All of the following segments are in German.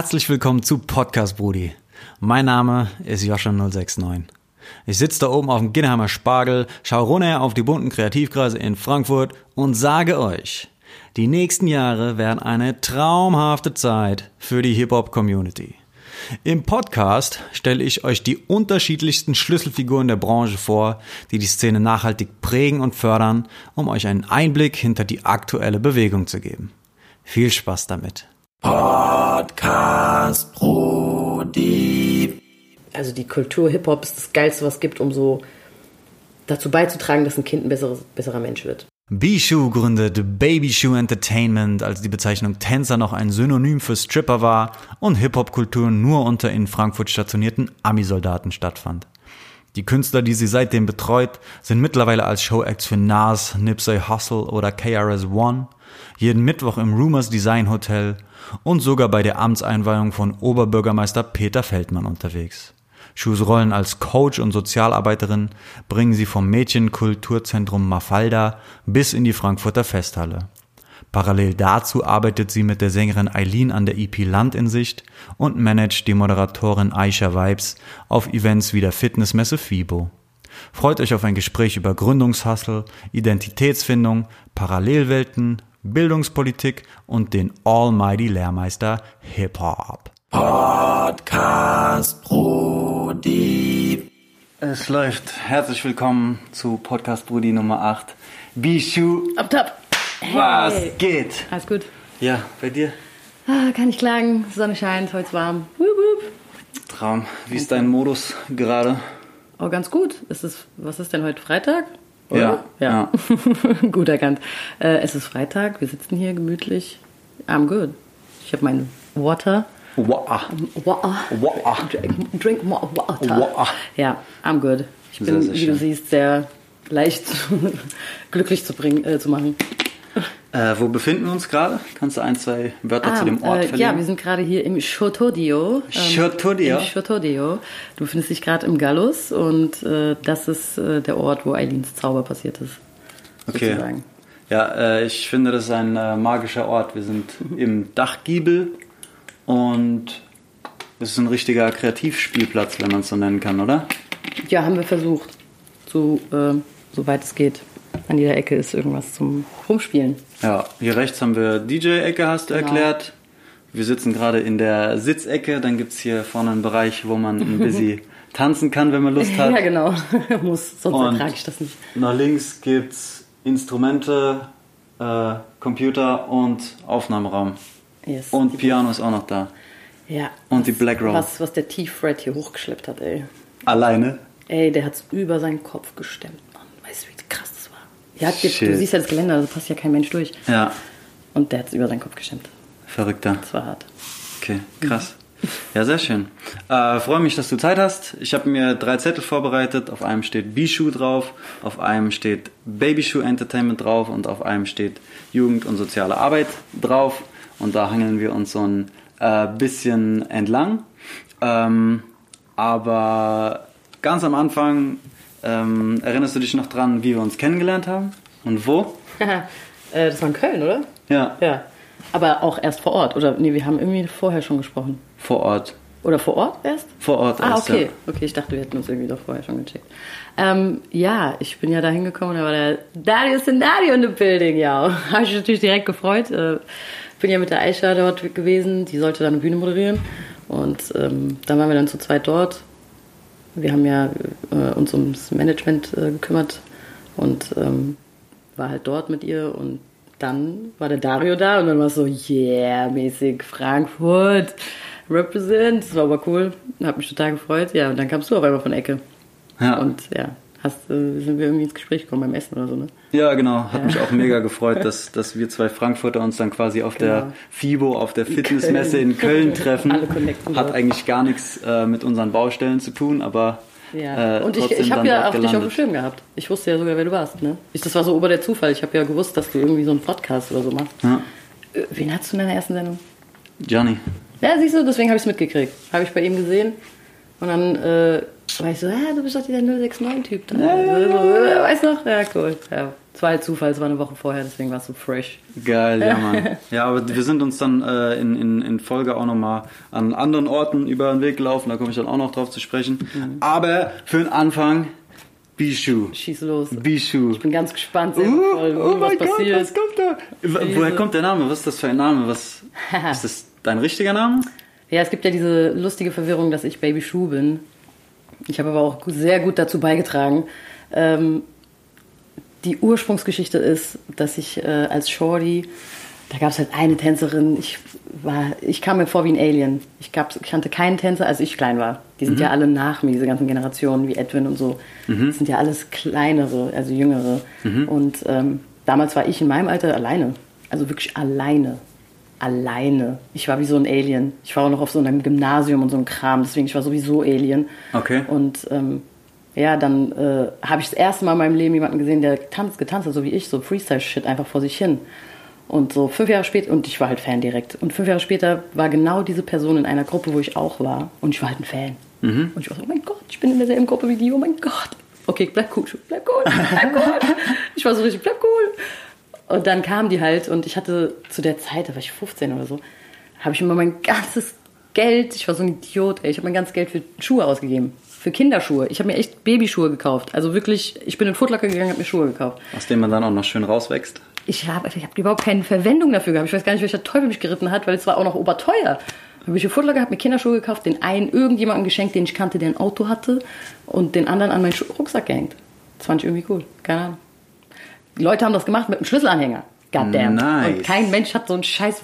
Herzlich willkommen zu Podcast Brudi. Mein Name ist Joscha069. Ich sitze da oben auf dem Ginnheimer Spargel, schaue runter auf die bunten Kreativkreise in Frankfurt und sage euch, die nächsten Jahre werden eine traumhafte Zeit für die Hip-Hop-Community. Im Podcast stelle ich euch die unterschiedlichsten Schlüsselfiguren der Branche vor, die die Szene nachhaltig prägen und fördern, um euch einen Einblick hinter die aktuelle Bewegung zu geben. Viel Spaß damit. Podcast Brudi. Also die Kultur Hip-Hop ist das Geilste, was es gibt, um so dazu beizutragen, dass ein Kind ein besseres, besserer Mensch wird. Bishu gründete Baby Shoe Entertainment, als die Bezeichnung Tänzer noch ein Synonym für Stripper war und Hip-Hop-Kultur nur unter in Frankfurt stationierten Ami-Soldaten stattfand. Die Künstler, die sie seitdem betreut, sind mittlerweile als Showacts für Nas, Nipsey Hussle oder KRS-One, jeden Mittwoch im Rumors Design Hotel und sogar bei der Amtseinweihung von Oberbürgermeister Peter Feldmann unterwegs. Schuhs Rollen als Coach und Sozialarbeiterin bringen sie vom Mädchenkulturzentrum Mafalda bis in die Frankfurter Festhalle. Parallel dazu arbeitet sie mit der Sängerin Eileen an der EP Land in Sicht und managt die Moderatorin Aisha Vibes auf Events wie der Fitnessmesse FIBO. Freut euch auf ein Gespräch über Gründungshassel, Identitätsfindung, Parallelwelten, Bildungspolitik und den Almighty Lehrmeister Hip Hop. Podcast Brudi. Es läuft. Herzlich willkommen zu Podcast Brudi Nummer 8. Bishu. Ab, top. Was geht? Alles gut. Ja, bei dir? Ah, kann ich klagen. Sonne scheint, heute ist warm. Wup, wup. Traum. Wie ist dein Modus gerade? Oh, ganz gut. Ist es, was ist denn heute? Freitag? Ja, Ja. gut erkannt. Äh, es ist Freitag. Wir sitzen hier gemütlich. I'm good. Ich habe mein Water. Wow. Water. Wow. Drink, drink more water. Wow. Ja, I'm good. Ich Sehr, bin, sehr wie du schön. siehst, sehr leicht glücklich zu, bringen, äh, zu machen. Äh, wo befinden wir uns gerade? Kannst du ein, zwei Wörter zu dem Ort äh, verlieren? ja, wir sind gerade hier im Chotodio. Chotodio? Im Chotodio. Du befindest dich gerade im Gallus und äh, das ist äh, der Ort, wo Eileens Zauber passiert ist. Okay. sozusagen. Ja, äh, ich finde, das ist ein äh, magischer Ort. Wir sind im Dachgiebel und es ist ein richtiger Kreativspielplatz, wenn man es so nennen kann, oder? Ja, haben wir versucht, so, äh, soweit es geht. An jeder Ecke ist irgendwas zum Rumspielen. Ja, hier rechts haben wir DJ-Ecke, hast du Genau. erklärt. Wir sitzen gerade in der Sitzecke. Dann gibt es hier vorne einen Bereich, wo man ein bisschen tanzen kann, wenn man Lust hat. Ja, genau. Muss, sonst Und- ertrage ich das nicht. Nach links gibt's Instrumente, äh, Computer und Aufnahmeraum. Yes. Und Piano ist auch noch da. ja, und die was- Black Roll. Was, was der T-Fred hier hochgeschleppt hat, ey. Alleine? Ey, der hat's über seinen Kopf gestemmt, Mann. Weißt du, wie krass das war? Ja, du, Shit. du siehst ja das Geländer, da passt ja kein Mensch durch. Ja, Und der hat's über seinen Kopf gestemmt. verrückter. Das war hart. Okay, krass. Ja, sehr schön. Äh, freue mich, dass du Zeit hast. Ich habe mir drei Zettel vorbereitet. Auf einem steht Bishu drauf, auf einem steht Babyshoe Entertainment drauf und auf einem steht Jugend und soziale Arbeit drauf. Und da hangeln wir uns so ein äh, bisschen entlang. Ähm, aber ganz am Anfang ähm, erinnerst du dich noch dran, wie wir uns kennengelernt haben und wo? äh, das war in Köln, oder? Ja, Ja. Aber auch erst vor Ort. Oder nee, wir haben irgendwie vorher schon gesprochen. vor Ort. Oder vor Ort erst? Vor Ort Ah, erst, okay. ja. Okay, ich dachte, wir hätten uns irgendwie doch vorher schon gecheckt. Ähm, ja, ich bin ja da hingekommen, da war der Dario Sendario in the building, ja. Habe ich mich natürlich direkt gefreut. Äh, bin ja mit der Aisha dort gewesen, die sollte dann eine Bühne moderieren. Und ähm, dann waren wir dann zu zweit dort. Wir haben ja äh, uns ums Management äh, gekümmert und ähm, war halt dort mit ihr und dann war der Dario da und dann war es so, yeah, mäßig Frankfurt, represent. Das war aber cool, hab mich total gefreut. Ja, und dann kamst du auf einmal von der Ecke. Ja. Und ja, hast, äh, sind wir irgendwie ins Gespräch gekommen beim Essen oder so, ne? Ja, genau. Hat mich auch mega gefreut, dass, dass wir zwei Frankfurter uns dann quasi auf der Genau. FIBO, auf der Fitnessmesse in Köln treffen. Alle connecten Hat eigentlich gar nichts äh, mit unseren Baustellen zu tun, aber Ja. äh, und ich, ich habe ja auch dich auf dem gelandet. Schirm gehabt. Ich wusste ja sogar, wer du warst, ne? Ich, das war so ober der Zufall. Ich habe ja gewusst, dass du irgendwie so einen Podcast oder so machst. Ja. Äh, Wen hattest du in deiner ersten Sendung? Johnny. Ja, siehst du, deswegen habe ich es mitgekriegt. Habe ich bei ihm gesehen. Und dann äh, war ich so, ja, du bist doch dieser 069-Typ da. So, äh, weißt du noch? Ja, cool. Ja, Es war halt Zufall, es war eine Woche vorher, deswegen war es so fresh. Geil, ja, Mann. Ja, aber wir sind uns dann äh, in, in, in Folge auch nochmal an anderen Orten über den Weg gelaufen, da komme ich dann auch noch drauf zu sprechen. Mhm. Aber für den Anfang, Bishu. Schieß los. Bishu. Ich bin ganz gespannt, Uh, voll, oh was mein Gott, was kommt da? Wo- Woher kommt der Name? Was ist das für ein Name? Was, ist das dein richtiger Name? Ja, es gibt ja diese lustige Verwirrung, dass ich Baby Schuh bin. Ich habe aber auch sehr gut dazu beigetragen. Ähm, die Ursprungsgeschichte ist, dass ich äh, als Shorty, da gab es halt eine Tänzerin, ich war, ich kam mir vor wie ein Alien. Ich, gab, ich kannte keinen Tänzer, als ich klein war. Die sind ja alle nach mir, diese ganzen Generationen wie Edwin und so. Das sind ja alles kleinere, also jüngere. Und ähm, damals war ich in meinem Alter alleine. Also wirklich alleine. Alleine. Ich war wie so ein Alien. Ich war auch noch auf so einem Gymnasium und so einem Kram, deswegen ich war sowieso Alien. Okay. Und ähm, ja, dann äh, habe ich das erste Mal in meinem Leben jemanden gesehen, der tanzt, getanzt hat, so wie ich, so Freestyle-Shit einfach vor sich hin. Und so fünf Jahre später, und ich war halt Fan direkt. Und fünf Jahre später war genau diese Person in einer Gruppe, wo ich auch war. Und ich war halt ein Fan. Und ich war so, oh mein Gott, ich bin in derselben Gruppe wie die, oh mein Gott. Okay, bleib cool, bleib cool, bleib cool. ich war so richtig, bleib cool. Und dann kam die halt und ich hatte zu der Zeit, da war ich 15 oder so, habe ich immer mein ganzes Geld, ich war so ein Idiot, ey, ich habe mein ganzes Geld für Schuhe ausgegeben. Für Kinderschuhe. Ich habe mir echt Babyschuhe gekauft. Also wirklich, ich bin in Footlocker gegangen, habe mir Schuhe gekauft. Aus dem man dann auch noch schön rauswächst. Ich habe ich hab überhaupt keine Verwendung dafür gehabt. Ich weiß gar nicht, welcher Teufel mich geritten hat, weil es war auch noch oberteuer. Habe ich in Footlocker, habe mir Kinderschuhe gekauft, den einen irgendjemandem geschenkt, den ich kannte, der ein Auto hatte und den anderen an meinen Rucksack gehängt. Das fand ich irgendwie cool. Keine Ahnung. Die Leute haben das gemacht mit einem Schlüsselanhänger. Goddamn. Nice. Und kein Mensch hat so einen scheiß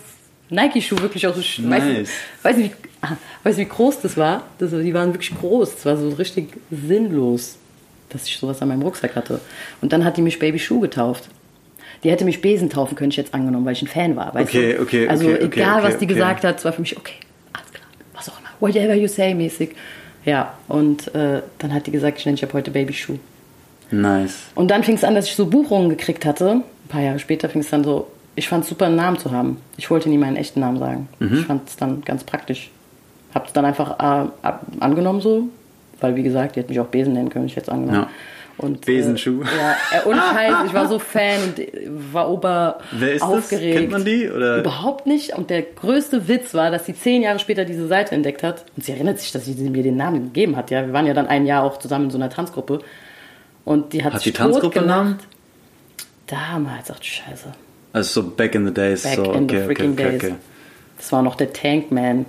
Nike-Schuh wirklich auch so. Nice. du, weißt, du, wie, ah, weißt du, wie groß das war? Das, die waren wirklich groß. Das war so richtig sinnlos, dass ich sowas an meinem Rucksack hatte. Und dann hat die mich Baby Schuh getauft. Die hätte mich Besen taufen können, ich jetzt angenommen, weil ich ein Fan war. Okay, du? okay, Also okay, okay, egal, okay, was die okay. gesagt hat, es war für mich okay, alles klar, was auch immer, whatever you say mäßig. Ja, und äh, dann hat die gesagt, ich nenne dich ab heute Baby Schuh. Nice. Und dann fing es an, dass ich so Buchungen gekriegt hatte. Ein paar Jahre später fing es dann so, ich fand es super, einen Namen zu haben. Ich wollte nie meinen echten Namen sagen. Mhm. Ich fand es dann ganz praktisch. Hab's dann einfach äh, ab, angenommen so, weil wie gesagt, die hätte mich auch Besen nennen können, ich es angenommen. Ja. Und, Besenschuh. Äh, ja, äh, ohne Scheiß, ich war so Fan und äh, war ober Wer ist das? aufgeregt. Kennt man die, oder? Überhaupt nicht. Und der größte Witz war, dass sie zehn Jahre später diese Seite entdeckt hat. Und sie erinnert sich, dass sie mir den Namen gegeben hat. Ja, wir waren ja dann ein Jahr auch zusammen in so einer Tanzgruppe. Und die hat, Hat sich die Tanzgruppe. Namen? Damals, ach du Scheiße. Also so back in the days. Back so, in okay, the freaking okay, okay, days. Das war noch der Tankman.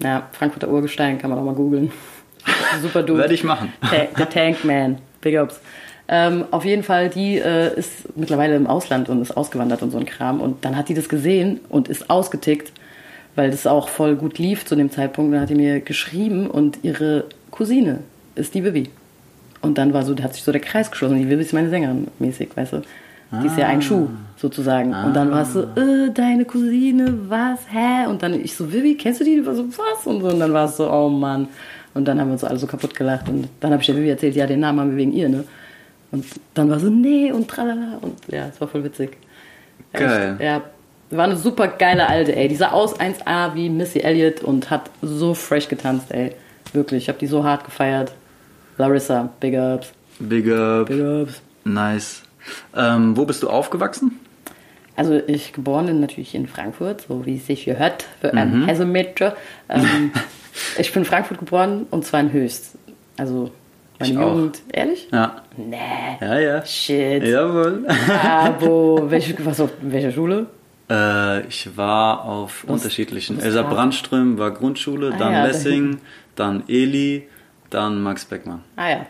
Ja, Frankfurter Urgestein kann man auch mal googeln. Super dude. Werde ich machen. Ta der Tankman. Big ups. Ähm, auf jeden Fall, die äh, ist mittlerweile im Ausland und ist ausgewandert und so ein Kram. Und dann hat die das gesehen und ist ausgetickt, weil das auch voll gut lief zu dem Zeitpunkt. Dann hat die mir geschrieben und ihre Cousine ist die Vivi. Und dann war so, da hat sich so der Kreis geschlossen. Die Vivi ist meine Sängerin mäßig, weißt du. Die ist ja ein Schuh, sozusagen. Und dann war es so, äh, deine Cousine, was, hä? Und dann ich so, Vivi, kennst du die? Die war so, was? Und so. Und dann war es so, oh Mann. Und dann haben wir uns alle so kaputt gelacht. Und dann habe ich der Vivi erzählt, ja, den Namen haben wir wegen ihr, ne? Und dann war so, nee, und tralala. Und ja, es war voll witzig. Geil. Echt, ja, war eine super geile Alte, ey. Die sah aus 1A wie Missy Elliott und hat so fresh getanzt, ey. Wirklich, ich habe die so hart gefeiert. Larissa, Big Ups, Big up. Big Ups. Nice. Ähm, wo bist du aufgewachsen? Also ich geboren bin natürlich in Frankfurt, so wie es sich gehört für Mhm. ein Hesse-Mädchen. Ähm, ich bin in Frankfurt geboren und zwar in Höchst. Also meine Ich auch. Jugend. Ehrlich? Ja. Nee. Ja, ja. Shit. Jawohl. Abo. Welche, was auf welcher Schule? Äh, ich war auf unterschiedlichen. was Elsa war- Brandström war Grundschule, Ah dann ja, Lessing, dann Eli, dann Max Beckmann. Ah ja.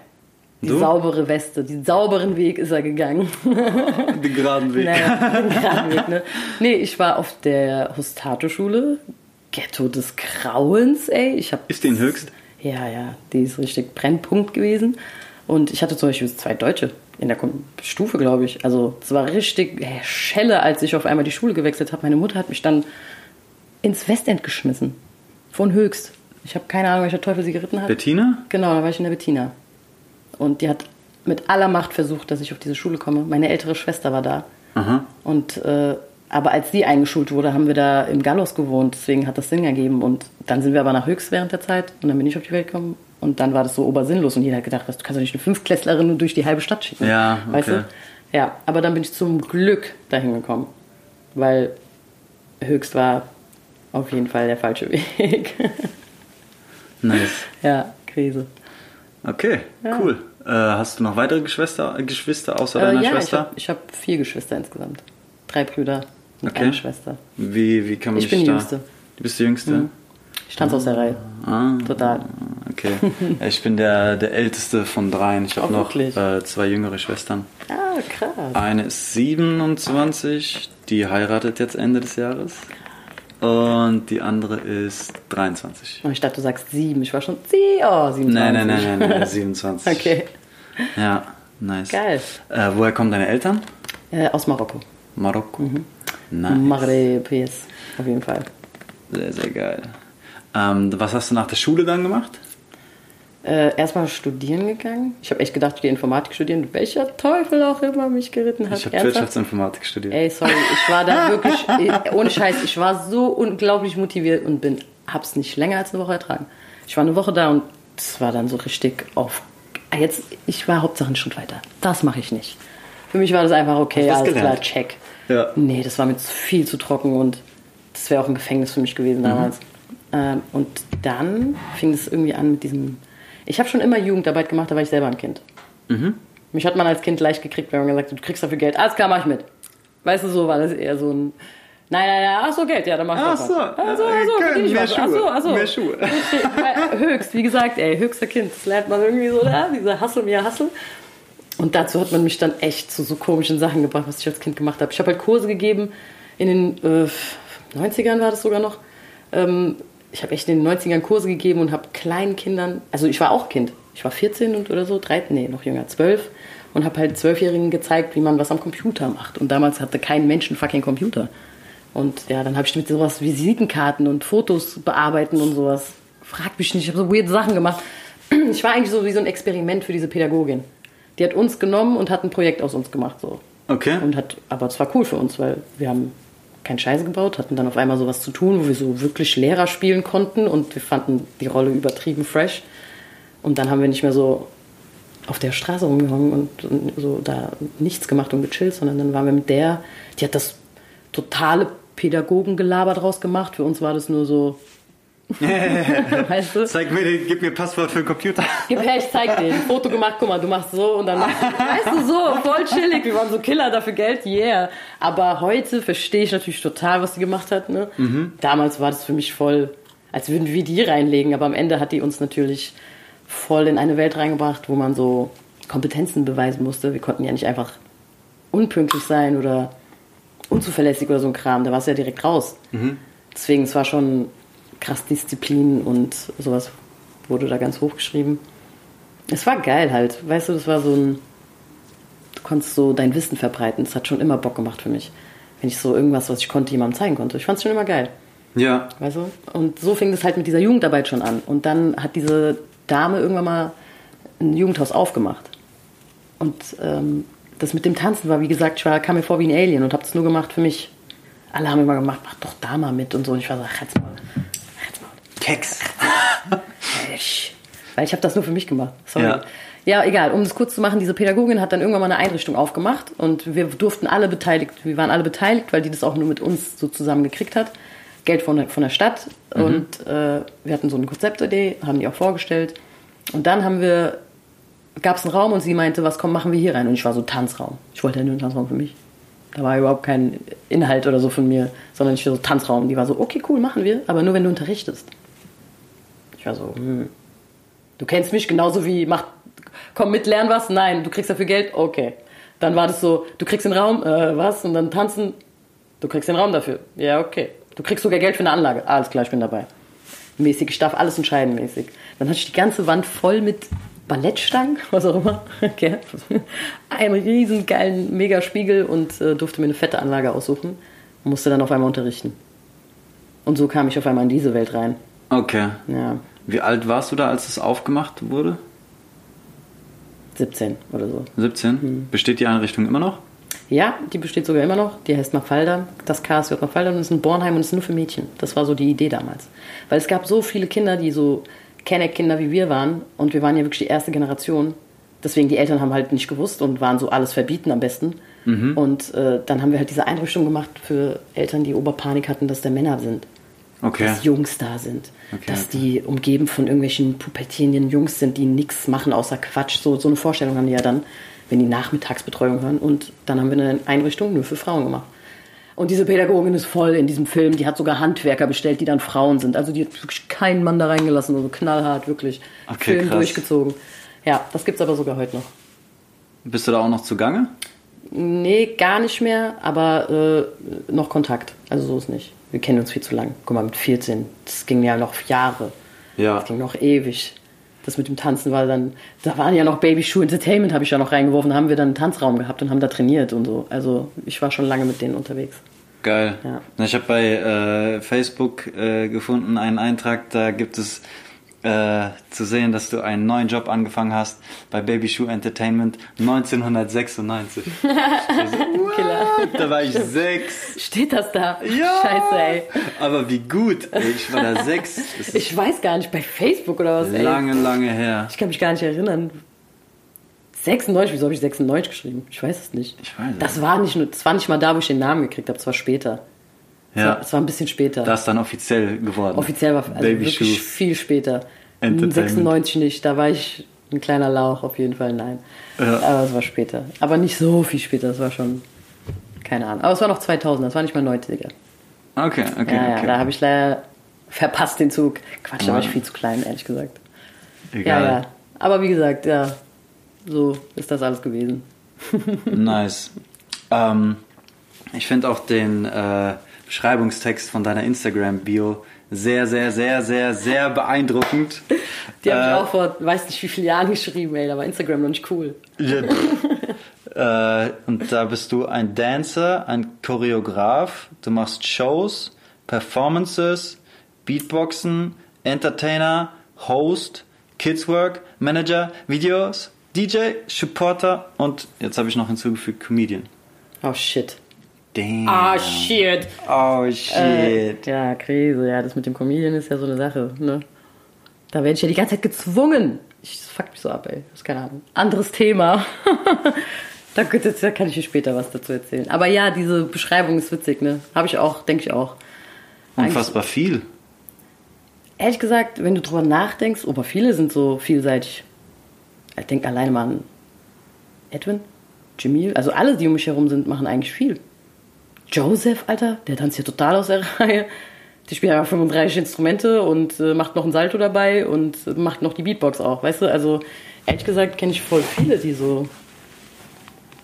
Die Du? saubere Weste, den sauberen Weg ist er gegangen. Den geraden Weg. Naja, den geraden Weg, ne? Nee, ich war auf der Hostato-Schule. Ghetto des Grauens, ey. Ich hab, Ist die in Höchst? Ja, ja, die ist richtig Brennpunkt gewesen. Und ich hatte zum Beispiel zwei Deutsche in der Stufe, glaube ich. Also es war richtig Schelle, als ich auf einmal die Schule gewechselt habe. Meine Mutter hat mich dann ins Westend geschmissen. Von Höchst. Ich habe keine Ahnung, welcher Teufel sie geritten hat. Bettina? Genau, da war ich in der Bettina. Und die hat mit aller Macht versucht, dass ich auf diese Schule komme. Meine ältere Schwester war da. Aha. Und äh, aber als sie eingeschult wurde, haben wir da im Gallus gewohnt. Deswegen hat das Sinn ergeben. Und dann sind wir aber nach Höchst während der Zeit. Und dann bin ich auf die Welt gekommen. Und dann war das so obersinnlos. Und jeder hat gedacht, was, du kannst doch nicht eine Fünftklässlerin nur durch die halbe Stadt schicken. Ja, Weißt okay. du? Ja, aber dann bin ich zum Glück dahin gekommen, weil Höchst war auf jeden Fall der falsche Weg. Nice. ja, Krise. Okay, cool. Äh, hast du noch weitere Geschwister, Geschwister außer deiner Äh, ja, ich Schwester? habe ich hab vier Geschwister insgesamt. Drei Brüder und Okay. eine Schwester. Wie, wie kann man Ich bin die da... Jüngste. Du bist die Jüngste? Ich tanze aus der Reihe. Ah, Total. okay. Ja, ich bin der, der älteste von dreien. Ich habe Oh, noch äh, zwei jüngere Schwestern. Ah, krass. Eine ist 27, die heiratet jetzt Ende des Jahres. Und die andere ist 23. Oh, ich dachte, du sagst sieben. Ich war schon sie. Oh, 27. Nein, nein, nein, nein, nein 27. Okay, Ja, nice. geil. Äh, woher kommen deine Eltern? Äh, aus Marokko. Marokko. Mhm. Nice. Maghreb, yes. Auf jeden Fall. Sehr, sehr geil. Ähm, was hast du nach der Schule dann gemacht? Äh, erstmal studieren gegangen. Ich habe echt gedacht, ich gehe Informatik studieren. Welcher Teufel auch immer mich geritten hat. Ich habe? Wirtschaftsinformatik studiert. Ey, sorry, ich war da wirklich, ohne Scheiß, ich war so unglaublich motiviert und bin, hab's nicht länger als eine Woche ertragen. Ich war eine Woche da und es war dann so richtig auf, ah, jetzt, ich war Hauptsache einen Schritt weiter. Das mache ich nicht. Für mich war das einfach okay, alles klar, gelernt? check. Ja. Nee, das war mir viel zu trocken und das wäre auch ein Gefängnis für mich gewesen damals. Ähm, und dann fing es irgendwie an mit diesem, ich habe schon immer Jugendarbeit gemacht, da war ich selber ein Kind. Mich hat man als Kind leicht gekriegt, wenn man gesagt hat, du kriegst dafür Geld. Alles klar, mach ich mit. Weißt du, so war das eher so ein. Nein, nein, nein, ach so, Geld, ja, dann mach ich Ach so, mal. Ach so, äh, ach so, ich mehr was. Ach Schuhe, so, ach so. mehr Schuhe. Weil Höchst, wie gesagt, ey, höchster Kind. Das lernt man irgendwie so da, dieser Hassel, mir Hassel. Und dazu hat man mich dann echt zu so komischen Sachen gebracht, was ich als Kind gemacht habe. Ich habe halt Kurse gegeben, in den äh, 90ern war das sogar noch. Ähm, ich habe echt in den 90ern Kurse gegeben und habe kleinen Kindern, also ich war auch Kind, ich war 14 und oder so, 13, nee, noch jünger, 12 und habe halt Zwölfjährigen gezeigt, wie man was am Computer macht. Und damals hatte kein Mensch einen fucking Computer. Und ja, dann habe ich mit sowas Visitenkarten und Fotos bearbeiten und sowas. Frag mich nicht, ich habe so weird Sachen gemacht. Ich war eigentlich so wie so ein Experiment für diese Pädagogin. Die hat uns genommen und hat ein Projekt aus uns gemacht. So. Okay. Und hat, aber es war cool für uns, weil wir haben keinen Scheiß gebaut, hatten dann auf einmal sowas zu tun, wo wir so wirklich Lehrer spielen konnten und wir fanden die Rolle übertrieben fresh. Und dann haben wir nicht mehr so auf der Straße rumgehangen und, und so da nichts gemacht und gechillt, sondern dann waren wir mit der, die hat das totale Pädagogengelaber draus gemacht. Für uns war das nur so, weißt du? Zeig mir, den- gib mir Passwort für den Computer. Gib her, ich zeig dir. Foto gemacht, guck mal, du machst so und dann machst du, weißt du, so, voll chillig. Wir waren so Killer dafür Geld, yeah. Aber heute verstehe ich natürlich total, was sie gemacht hat. Ne? Damals war das für mich voll, als würden wir die reinlegen. Aber am Ende hat die uns natürlich voll in eine Welt reingebracht, wo man so Kompetenzen beweisen musste. Wir konnten ja nicht einfach unpünktlich sein oder unzuverlässig oder so ein Kram. Da war es ja direkt raus. Deswegen, es war schon krass Disziplin und sowas wurde da ganz hochgeschrieben. Es war geil halt. Weißt du, das war so ein. Du konntest so dein Wissen verbreiten. Das hat schon immer Bock gemacht für mich. Wenn ich so irgendwas, was ich konnte, jemandem zeigen konnte. Ich fand es schon immer geil. Ja. Weißt du? Und so fing das halt mit dieser Jugendarbeit schon an. Und dann hat diese Dame irgendwann mal ein Jugendhaus aufgemacht. Und ähm, das mit dem Tanzen war, wie gesagt, ich war, kam mir vor wie ein Alien und habe das nur gemacht für mich. Alle haben immer gemacht, mach doch da mal mit und so. Und ich war so, ach, jetzt mal. Keks. Weil ich habe das nur für mich gemacht. Sorry. Ja. Ja. egal. Um das kurz zu machen, diese Pädagogin hat dann irgendwann mal eine Einrichtung aufgemacht und wir durften alle beteiligt, wir waren alle beteiligt, weil die das auch nur mit uns so zusammen gekriegt hat. Geld von der, von der Stadt und äh, wir hatten so eine Konzeptidee, haben die auch vorgestellt. Und dann haben wir, gab es einen Raum und sie meinte, was komm, machen wir hier rein? Und ich war so Tanzraum. Ich wollte ja nur einen Tanzraum für mich. Da war überhaupt kein Inhalt oder so von mir, sondern ich war so Tanzraum. Die war so, okay, cool, machen wir, aber nur wenn du unterrichtest. Ich war so, hm. Du kennst mich genauso wie, mach, komm mit, lern was. Nein, du kriegst dafür Geld. Okay. Dann war das so, du kriegst den Raum, äh, was? Und dann tanzen. Du kriegst den Raum dafür. Ja, okay. Du kriegst sogar Geld für eine Anlage. Alles klar, ich bin dabei. Mäßig, ich darf alles entscheiden mäßig. Dann hatte ich die ganze Wand voll mit Ballettstangen, was auch immer. Okay. Einen riesen geilen Megaspiegel und äh, durfte mir eine fette Anlage aussuchen. Und musste dann auf einmal unterrichten. Und so kam ich auf einmal in diese Welt rein. Okay. Ja, Wie alt warst du da, als es aufgemacht wurde? 17 oder so. 17? Mhm. Besteht die Einrichtung immer noch? Ja, die besteht sogar immer noch. Die heißt Mafalda. Das KS wird Mafalda und ist in Bornheim und ist nur für Mädchen. Das war so die Idee damals. Weil es gab so viele Kinder, die so Kenneck-Kinder wie wir waren. Und wir waren ja wirklich die erste Generation. deswegen die Eltern haben halt nicht gewusst und waren so alles verbieten am besten. Und äh, dann haben wir halt diese Einrichtung gemacht für Eltern, die Oberpanik hatten, dass da Männer sind Okay. dass Jungs da sind, Okay, dass okay. die umgeben von irgendwelchen pubertierenden Jungs sind, die nichts machen außer Quatsch. So, so eine Vorstellung haben die ja dann, wenn die Nachmittagsbetreuung hören. Und dann haben wir eine Einrichtung nur für Frauen gemacht. Und diese Pädagogin ist voll in diesem Film. Die hat sogar Handwerker bestellt, die dann Frauen sind. Also die hat wirklich keinen Mann da reingelassen. Also knallhart, wirklich. Okay, Film krass. durchgezogen. Ja, das gibt's aber sogar heute noch. Bist du da auch noch zugange? Nee, gar nicht mehr, aber äh, noch Kontakt. Also so ist nicht. Wir kennen uns viel zu lang. Guck mal, mit 14, das ging ja noch Jahre. Ja. Das ging noch ewig. Das mit dem Tanzen war dann, da waren ja noch Baby Shoe Entertainment, habe ich ja noch reingeworfen, da haben wir dann einen Tanzraum gehabt und haben da trainiert und so. Also ich war schon lange mit denen unterwegs. Geil. Ja. Ich habe bei äh, Facebook äh, gefunden einen Eintrag, da gibt es äh, zu sehen, dass du einen neuen Job angefangen hast bei Baby Shoe Entertainment 1996. Killer. da war ich sechs. Steht das da? Ja! Scheiße, ey. Aber wie gut. Ey, Ich war da sechs. Das Ich weiß gar nicht, bei Facebook oder was, ey. lange, lange her. Ich kann mich gar nicht erinnern. 96, wieso habe ich 96 geschrieben? Ich weiß es nicht. Ich weiß es das war nicht nur, das war nicht mal da, wo ich den Namen gekriegt habe, das war später. Ja, das war ein bisschen später. das ist dann offiziell geworden. Offiziell war also Baby wirklich Shoe. viel später. Entertainment. 96 nicht, da war ich ein kleiner Lauch, auf jeden Fall, nein. Ja. Aber es war später. Aber nicht so viel später, das war schon, keine Ahnung. Aber es war noch 2000, das war nicht mal 90er. Okay, okay, ja, ja, okay. da habe ich leider verpasst den Zug. Quatsch, da war ich viel zu klein, ehrlich gesagt. Egal. Ja, ja. Aber wie gesagt, ja, so ist das alles gewesen. Nice. Ähm, ich finde auch den äh, Beschreibungstext von deiner Instagram-Bio sehr, sehr, sehr, sehr, sehr beeindruckend. Die habe Äh, ich auch vor, weiß nicht wie viele Jahren geschrieben, ey, da war Instagram noch nicht cool. Ja, äh, und da bist du ein Dancer, ein Choreograf, du machst Shows, Performances, Beatboxen, Entertainer, Host, Kidswork, Manager, Videos, DJ, Supporter und jetzt habe ich noch hinzugefügt Comedian. Oh shit. Damn. Ah shit. Oh shit. Äh, ja, Krise, ja, das mit dem Comedian ist ja so eine Sache, ne? Da werde ich ja die ganze Zeit gezwungen. Ich, das fuckt mich so ab, ey. Das ist keine Ahnung. Anderes Thema. da, da kann ich dir später was dazu erzählen. Aber ja, diese Beschreibung ist witzig, ne? Habe ich auch, denke ich auch. Unfassbar viel. Ehrlich gesagt, wenn du drüber nachdenkst, aber viele sind so vielseitig. Ich denke alleine mal an Edwin, Jamil, also alle, die um mich herum sind, machen eigentlich viel. Joseph, Alter, der tanzt hier total aus der Reihe. Die spielt einfach 35 Instrumente und äh, macht noch ein Salto dabei und äh, macht noch die Beatbox auch, weißt du? Also, ehrlich gesagt, kenne ich voll viele, die so.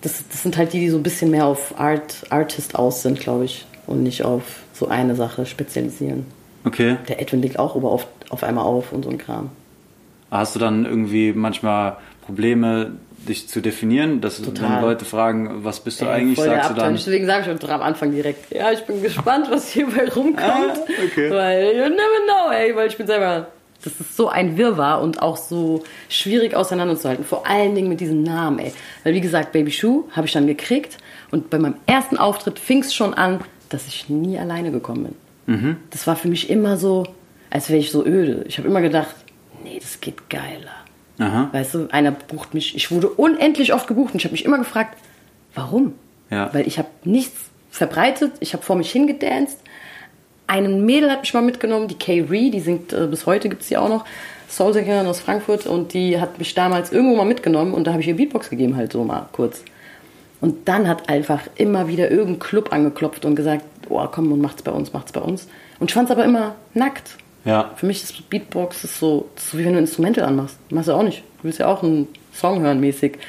Das, das sind halt die, die so ein bisschen mehr auf Art, Artist aus sind, glaube ich. Und nicht auf so eine Sache spezialisieren. Okay. Der Edwin legt auch aber oft auf einmal auf und so ein Kram. Hast du dann irgendwie manchmal Probleme, dich zu definieren? Dass Total. Leute fragen, was bist du Ey, eigentlich, sagst du dann. Deswegen sage ich am Anfang direkt, ja, ich bin gespannt, was hierbei rumkommt. Ah, okay. Weil you never know, ey, weil ich bin selber. Das ist so ein Wirrwarr und auch so schwierig auseinanderzuhalten. Vor allen Dingen mit diesem Namen, ey. Weil wie gesagt, Baby Shoe habe ich dann gekriegt und bei meinem ersten Auftritt fing es schon an, dass ich nie alleine gekommen bin. Mhm. Das war für mich immer so, als wäre ich so öde. Ich habe immer gedacht, nee, das geht geiler. Aha. Weißt du, einer bucht mich. Ich wurde unendlich oft gebucht und ich habe mich immer gefragt, warum? Ja. Weil ich habe nichts verbreitet, ich habe vor mich hingedanced. Einen Mädel hat mich mal mitgenommen, die Kay Ree, die singt äh, bis heute, gibt es die auch noch, Soulsängerin aus Frankfurt und die hat mich damals irgendwo mal mitgenommen und da habe ich ihr Beatbox gegeben, halt so mal kurz. Und dann hat einfach immer wieder irgendein Club angeklopft und gesagt, oh komm und macht's bei uns, macht's bei uns. Und ich fand's aber immer nackt. Ja. Für mich ist Beatbox ist so, ist so wie wenn du ein Instrumental anmachst. Machst du auch nicht. Du willst ja auch einen Song hören mäßig.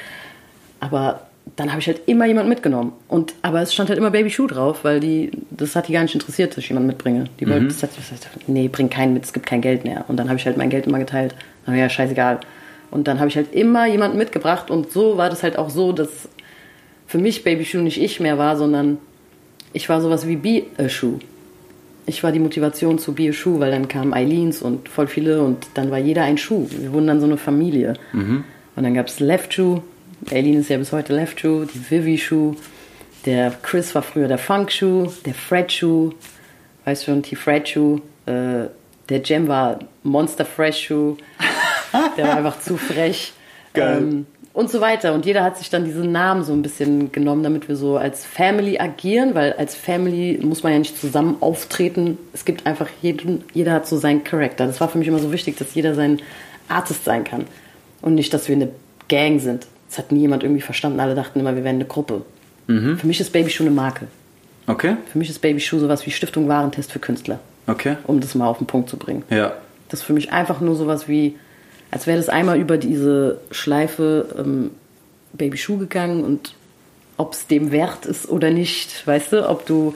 Aber dann habe ich halt immer jemanden mitgenommen. Und, aber es stand halt immer Baby Shoe drauf, weil die, das hat die gar nicht interessiert, dass ich jemanden mitbringe. Die wollten, das hat, das hat, nee, bring keinen mit, es gibt kein Geld mehr. Und dann habe ich halt mein Geld immer geteilt. Dann war ja scheißegal. Und dann habe ich halt immer jemanden mitgebracht und so war das halt auch so, dass für mich Baby Shoe nicht ich mehr war, sondern ich war sowas wie Be a Shoe. Ich war die Motivation zu Be a Shoe, weil dann kamen Eileens und voll viele und dann war jeder ein Schuh. Wir wurden dann so eine Familie. Und dann gab es Left Shoe. Eileen ist ja bis heute Left Shoe, die Vivi Shoe. Der Chris war früher der Funk Shoe, der Fred Shoe, weißt schon, die Fred Shoe. Äh, der Jem war Monster Fresh Shoe. Der war einfach zu frech. Geil. Ähm, und so weiter. Und jeder hat sich dann diesen Namen so ein bisschen genommen, damit wir so als Family agieren, weil als Family muss man ja nicht zusammen auftreten. Es gibt einfach jeden, jeder hat so seinen Charakter. Das war für mich immer so wichtig, dass jeder sein Artist sein kann. Und nicht, dass wir eine Gang sind. Das hat nie jemand irgendwie verstanden. Alle dachten immer, wir wären eine Gruppe. Für mich ist Baby Shoe eine Marke. Okay. Für mich ist Baby Shoe sowas wie Stiftung Warentest für Künstler. Okay. Um das mal auf den Punkt zu bringen. Ja. Das ist für mich einfach nur sowas wie, als wäre das einmal über diese Schleife ähm, Baby Schuh gegangen und ob es dem wert ist oder nicht, weißt du, ob du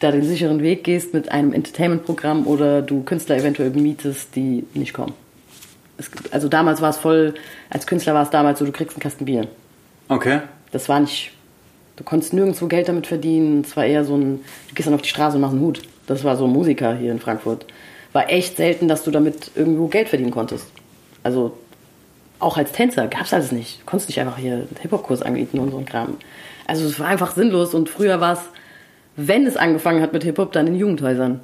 da den sicheren Weg gehst mit einem Entertainment-Programm oder du Künstler eventuell bemietest, die nicht kommen. Es, also damals war es voll, als Künstler war es damals so, du kriegst einen Kasten Bier. Okay. Das war nicht, du konntest nirgendwo Geld damit verdienen. Es war eher so ein, du gehst dann auf die Straße und machst einen Hut. Das war so ein Musiker hier in Frankfurt. War echt selten, dass du damit irgendwo Geld verdienen konntest. Also auch als Tänzer gab's alles nicht. Du konntest nicht einfach hier einen Hip-Hop-Kurs anbieten und so ein Kram. Also es war einfach sinnlos und früher war es, wenn es angefangen hat mit Hip-Hop, dann in Jugendhäusern.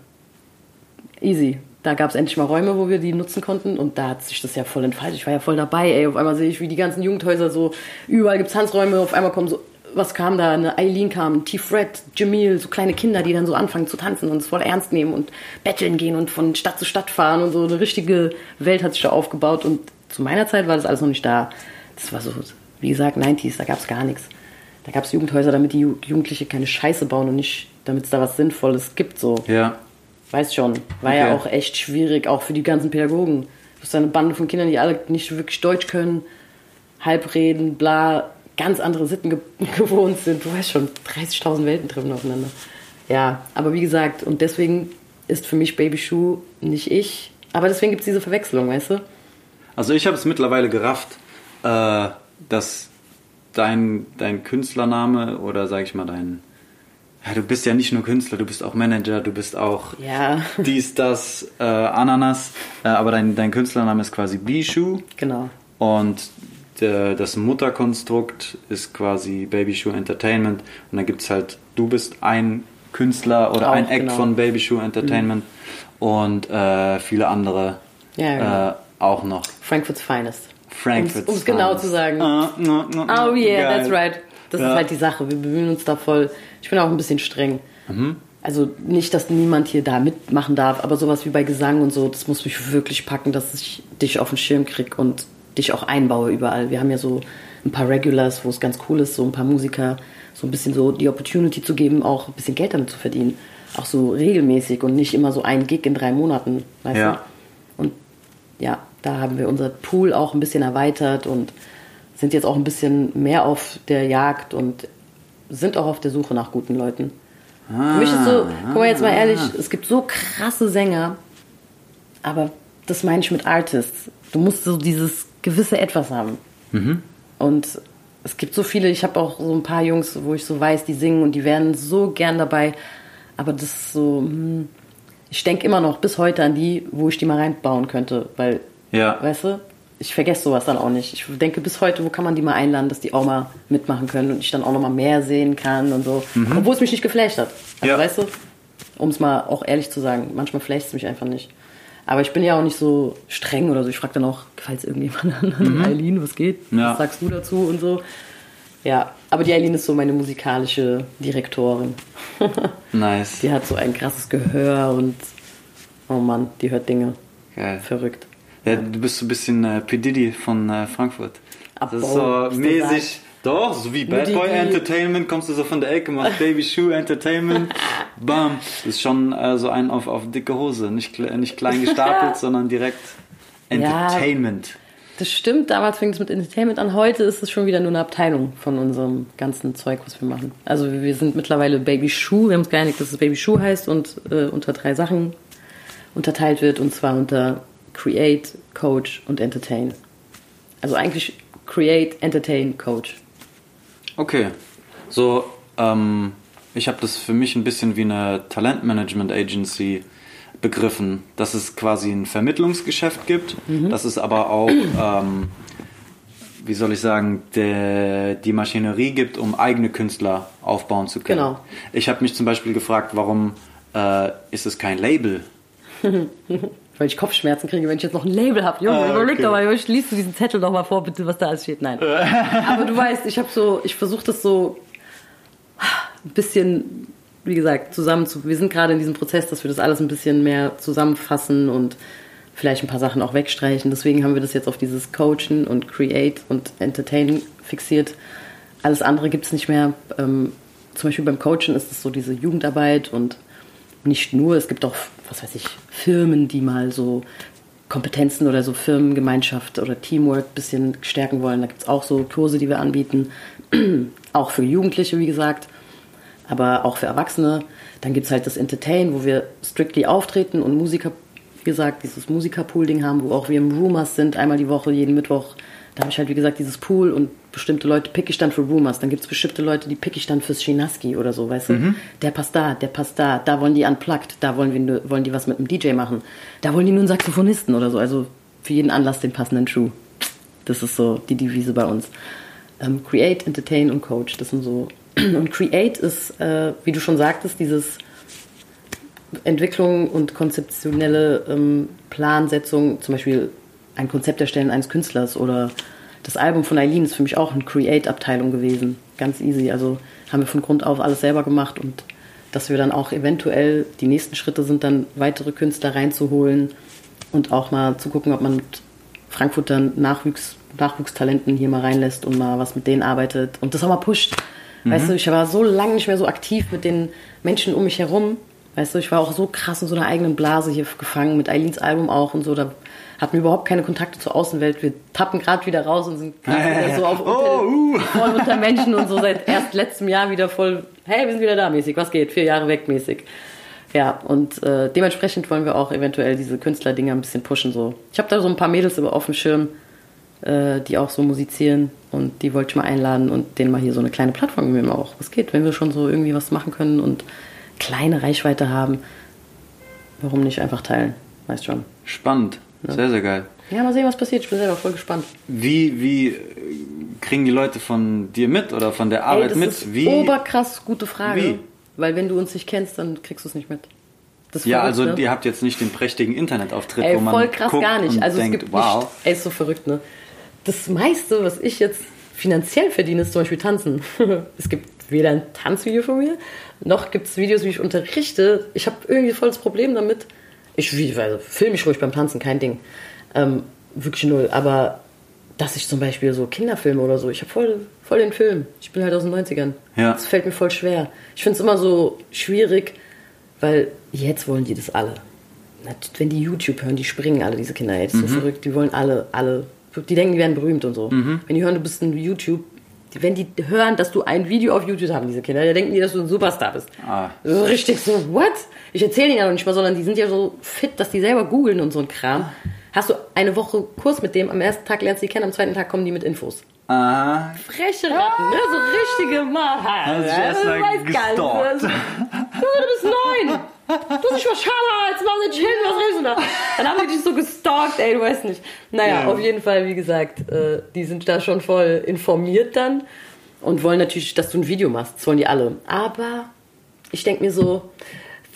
Easy. Da gab es endlich mal Räume, wo wir die nutzen konnten und da hat sich das ja voll entfaltet. Ich war ja voll dabei, ey. Auf einmal sehe ich, wie die ganzen Jugendhäuser so, überall gibt's Tanzräume, auf einmal kommen so, was kam da? Eine Eileen kam, T-Fred, Jamil, so kleine Kinder, die dann so anfangen zu tanzen und es voll ernst nehmen und betteln gehen und von Stadt zu Stadt fahren und so. Eine richtige Welt hat sich da aufgebaut und zu meiner Zeit war das alles noch nicht da. Das war so, wie gesagt, 90s, da gab's gar nichts. Da gab's Jugendhäuser, damit die Ju- Jugendliche keine Scheiße bauen und nicht, damit es da was Sinnvolles gibt, so. Ja. Weiß schon. War ja Okay. auch echt schwierig, auch für die ganzen Pädagogen. Du hast eine Bande von Kindern, die alle nicht wirklich Deutsch können, halb reden, bla, ganz andere Sitten ge gewohnt sind. Du weißt schon, 30.000 Welten treffen aufeinander. Ja, aber wie gesagt, und deswegen ist für mich Baby Shoe nicht ich. Aber deswegen gibt es diese Verwechslung, weißt du? Also ich habe es mittlerweile gerafft, äh, dass dein, dein Künstlername oder sag ich mal dein... Ja, du bist ja nicht nur Künstler, du bist auch Manager, du bist auch Ja, dies, das, äh, Ananas. Äh, aber dein, dein Künstlername ist quasi Bishu genau. und der, das Mutterkonstrukt ist quasi Baby Shoe Entertainment. Und dann gibt es halt, du bist ein Künstler oder Auch, ein Act genau. von Baby Shoe Entertainment und äh, viele andere Ja, genau. äh, auch noch. Frankfurt's Finest. Frankfurt. Um es genau zu sagen. Ah, no, no, no, Oh yeah, geil. that's right. Das Ja. ist halt die Sache. Wir bemühen uns da voll. Ich bin auch ein bisschen streng. Also nicht, dass niemand hier da mitmachen darf, aber sowas wie bei Gesang und so, das muss mich wirklich packen, dass ich dich auf den Schirm krieg und dich auch einbaue überall. Wir haben ja so ein paar Regulars, wo es ganz cool ist, so ein paar Musiker, so ein bisschen so die Opportunity zu geben, auch ein bisschen Geld damit zu verdienen. Auch so regelmäßig und nicht immer so ein Gig in drei Monaten, weißt Ja. du? Und ja, da haben wir unser Pool auch ein bisschen erweitert und sind jetzt auch ein bisschen mehr auf der Jagd und sind auch auf der Suche nach guten Leuten. Für mich ist so, guck mal jetzt mal ehrlich, es gibt so krasse Sänger, aber das meine ich mit Artists. Du musst so dieses gewisse Etwas haben. Und es gibt so viele, ich habe auch so ein paar Jungs, wo ich so weiß, die singen und die wären so gern dabei, aber das ist so, hm, ich denke immer noch bis heute an die, wo ich die mal reinbauen könnte, weil, Ja. weißt du, ich vergesse sowas dann auch nicht. Ich denke bis heute, wo kann man die mal einladen, dass die auch mal mitmachen können und ich dann auch noch mal mehr sehen kann und so, obwohl es mich nicht geflasht hat. Also, Ja. weißt du, um es mal auch ehrlich zu sagen, manchmal flasht es mich einfach nicht. Aber ich bin ja auch nicht so streng oder so. Ich frage dann auch, gefällt es irgendjemand an? Eileen, was geht? Ja. Was sagst du dazu und so? Ja, aber die Eileen ist so meine musikalische Direktorin. Nice. Die hat so ein krasses Gehör und oh Mann, die hört Dinge. Geil. Verrückt. Ja, du bist so ein bisschen äh, P. Diddy von äh, Frankfurt. Abo, das ist so mäßig. Doch, so wie Bad Boy Entertainment kommst du so von der Ecke, machst Baby Shoe Entertainment. Bam. Das ist schon äh, so ein auf, auf dicke Hose. Nicht, kle- nicht klein gestapelt, sondern direkt Entertainment. Das stimmt, damals fing es mit Entertainment an. Heute ist es schon wieder nur eine Abteilung von unserem ganzen Zeug, was wir machen. Also wir sind mittlerweile Baby Shoe. Wir haben uns geeinigt, dass es Baby Shoe heißt und äh, unter drei Sachen unterteilt wird. Und zwar unter Create, Coach und Entertain. Also eigentlich Create, Entertain, Coach. Okay. So, ähm, ich habe das für mich ein bisschen wie eine Talentmanagement Agency begriffen, dass es quasi ein Vermittlungsgeschäft gibt, dass es aber auch, ähm, wie soll ich sagen, der, die Maschinerie gibt, um eigene Künstler aufbauen zu können. Genau. Ich habe mich zum Beispiel gefragt, warum äh, ist es kein Label? weil ich Kopfschmerzen kriege, wenn ich jetzt noch ein Label habe. Junge, Ah, überleg okay. doch mal, Junge, liest du diesen Zettel doch mal vor, bitte, was da alles steht. Nein. Aber du weißt, ich habe so, ich versuche das so ein bisschen, wie gesagt, zusammen zu. Wir sind gerade in diesem Prozess, dass wir das alles ein bisschen mehr zusammenfassen und vielleicht ein paar Sachen auch wegstreichen. Deswegen haben wir das jetzt auf dieses Coachen und Create und Entertain fixiert. Alles andere gibt es nicht mehr. Ähm, zum Beispiel beim Coachen ist es so diese Jugendarbeit und nicht nur, es gibt auch, was weiß ich, Firmen, die mal so Kompetenzen oder so Firmengemeinschaft oder Teamwork ein bisschen stärken wollen. Da gibt es auch so Kurse, die wir anbieten. auch für Jugendliche, wie gesagt, aber auch für Erwachsene. Dann gibt es halt das Entertain, wo wir strictly auftreten und Musiker, wie gesagt, dieses Musikerpool-Ding haben, wo auch wir im Rumors sind, einmal die Woche, jeden Mittwoch. Da habe ich halt, wie gesagt, dieses Pool und bestimmte Leute pick ich dann für Rumors. Dann gibt es bestimmte Leute, die pick ich dann fürs Shinaski oder so, weißt du? Der passt da, der passt da, da wollen die unplugged, da wollen, wir, wollen die was mit einem DJ machen. Da wollen die nur einen Saxophonisten oder so. Also für jeden Anlass den passenden Schuh. Das ist so die Devise bei uns. Ähm, create, Entertain und Coach, das sind so. Und Create ist, äh, wie du schon sagtest, dieses Entwicklung und konzeptionelle ähm, Plansetzung, zum Beispiel ein Konzept erstellen eines Künstlers oder das Album von Eileen ist für mich auch eine Create-Abteilung gewesen. Ganz easy. Also haben wir von Grund auf alles selber gemacht und dass wir dann auch eventuell die nächsten Schritte sind, dann weitere Künstler reinzuholen und auch mal zu gucken, ob man mit Frankfurter Nachwuchs, Nachwuchstalenten hier mal reinlässt und mal was mit denen arbeitet und das auch mal pusht. Weißt du, ich war so lange nicht mehr so aktiv mit den Menschen um mich herum. Weißt du, ich war auch so krass in so einer eigenen Blase hier gefangen, mit Eileens Album auch und so. Da hatten wir überhaupt keine Kontakte zur Außenwelt. Wir tappen gerade wieder raus und sind gerade wieder so auf Oh, uh. voll unter Menschen und so seit erst letztem Jahr wieder voll, hey, wir sind wieder da mäßig, was geht, vier Jahre weg mäßig. Ja, und äh, dementsprechend wollen wir auch eventuell diese Künstlerdinger ein bisschen pushen. So. Ich habe da so ein paar Mädels auf dem Schirm, äh, die auch so musizieren und die wollte ich mal einladen und denen mal hier so eine kleine Plattform geben auch. Was geht, wenn wir schon so irgendwie was machen können und kleine Reichweite haben, warum nicht einfach teilen? Weißt schon. Spannend. Sehr, sehr geil. Ja, mal sehen, was passiert. Ich bin selber voll gespannt. Wie, wie äh, kriegen die Leute von dir mit oder von der Ey, Arbeit das mit? ist wie? oberkrass gute Frage. Wie? Weil wenn du uns nicht kennst, dann kriegst du es nicht mit. Das ja, verrückt, also ne? ihr habt jetzt nicht den prächtigen Internetauftritt, Ey, wo man voll krass guckt gar nicht. und Also denkt, es gibt wow. nicht, ey, ist so verrückt, ne? Das meiste, was ich jetzt finanziell verdiene, ist zum Beispiel Tanzen. es gibt weder ein Tanzvideo von mir, noch gibt es Videos, wie ich unterrichte. Ich habe irgendwie voll das Problem damit. Ich wie- also, film mich ruhig beim Tanzen, kein Ding. Ähm, wirklich null. Aber dass ich zum Beispiel so Kinderfilme oder so, ich habe voll, voll den Film. Ich bin halt aus den 90ern. Ja. Das fällt mir voll schwer. Ich finde es immer so schwierig, weil jetzt wollen die das alle. Wenn die YouTube hören, die springen alle, diese Kinder. Ey. Das ist Mhm. so verrückt. Die wollen alle, alle. Die denken, die werden berühmt und so. Wenn die hören, du bist ein YouTube, wenn die hören, dass du ein Video auf YouTube haben, diese Kinder, dann denken die, dass du ein Superstar bist. Ah. So richtig so, what? Ich erzähle ihnen ja noch nicht mal, sondern die sind ja so fit, dass die selber googeln und so ein Kram. Hast du eine Woche Kurs mit dem, am ersten Tag lernst du die kennen, am zweiten Tag kommen die mit Infos. Ah, Freche Ratten, ne? So richtige Mal. Hast dich erst mal gestalkt. Du, du bist neun. Du bist mal Schala, jetzt machen sie chill, was redest du da? Dann haben die dich so gestalkt, ey, du weißt nicht. Naja, Ja. auf jeden Fall, wie gesagt, äh, die sind da schon voll informiert dann und wollen natürlich, dass du ein Video machst. Das wollen die alle. Aber ich denke mir so,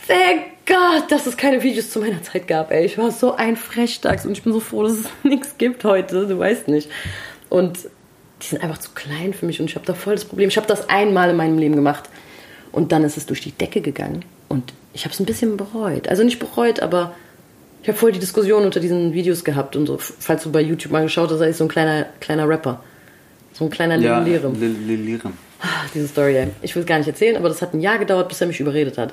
thank Gott, dass es keine Videos zu meiner Zeit gab, ey. Ich war so ein Frechdachs und ich bin so froh, dass es nichts gibt heute, du weißt nicht. Und die sind einfach zu klein für mich und ich habe da voll das Problem. Ich habe das einmal in meinem Leben gemacht und dann ist es durch die Decke gegangen und ich habe es ein bisschen bereut. Also nicht bereut, aber ich habe voll die Diskussion unter diesen Videos gehabt und so. Falls du bei YouTube mal geschaut hast, da ist so ein kleiner, kleiner Rapper. So ein kleiner ja, Lilirem. Lil- Lilirem. Ah, Diese Story, ey. Ich will es gar nicht erzählen, aber das hat ein Jahr gedauert, bis er mich überredet hat.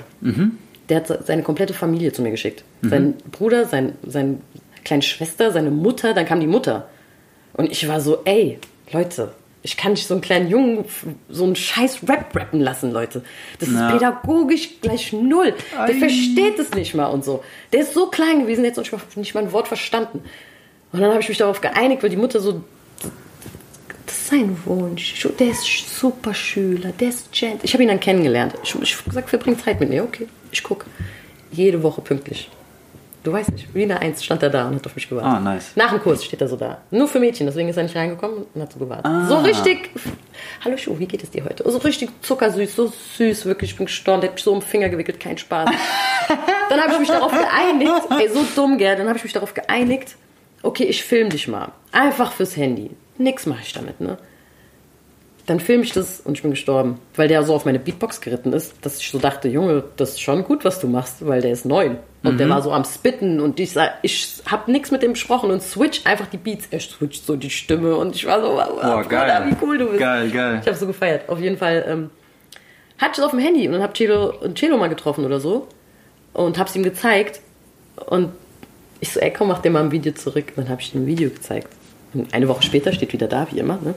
Der hat se- seine komplette Familie zu mir geschickt. Sein Bruder, sein, seine kleine Schwester, seine Mutter, dann kam die Mutter. Und ich war so, ey, Leute, ich kann nicht so einen kleinen Jungen so einen scheiß Rap rappen lassen, Leute. Das ist Ja. pädagogisch gleich null. Der Ei. versteht es nicht mal und so. Der ist so klein gewesen, der hat nicht mal, nicht mal ein Wort verstanden. Und dann habe ich mich darauf geeinigt, weil die Mutter so das ist sein Wunsch. Der ist super Schüler, der ist gent. Ich habe ihn dann kennengelernt. Ich, ich habe gesagt, verbring Zeit mit mir. Okay, ich guck. Jede Woche pünktlich. Du weißt nicht, wie eine Eins stand er da und hat auf mich gewartet. Ah, nice. Nach dem Kurs steht er so da. Nur für Mädchen, deswegen ist er nicht reingekommen und hat so gewartet. Ah. So richtig. Hallo Schuh, wie geht es dir heute? So richtig zuckersüß, so süß, wirklich. Ich bin gestorben, der hat mich so um den Finger gewickelt, kein Spaß. dann habe ich mich darauf geeinigt, ey, so dumm, gell, dann habe ich mich darauf geeinigt, okay, ich film dich mal. Einfach fürs Handy. Nix mache ich damit, ne? Dann film ich das und ich bin gestorben, weil der so auf meine Beatbox geritten ist, dass ich so dachte, Junge, das ist schon gut, was du machst, weil der ist neun. Und Mhm. der war so am Spitten und ich, sa- ich hab nichts mit dem gesprochen und switch einfach die Beats. Er switcht so die Stimme und ich war so, wow, Boah, geil. Bruder, wie cool du bist. Geil, geil. Ich habe so gefeiert. Auf jeden Fall ähm, hatte ich das auf dem Handy und dann hab Celo, Celo mal getroffen oder so und hab's ihm gezeigt und ich so, ey, komm, mach dir mal ein Video zurück. Und dann habe ich ihm ein Video gezeigt. Und eine Woche später steht wieder da, wie immer, ne?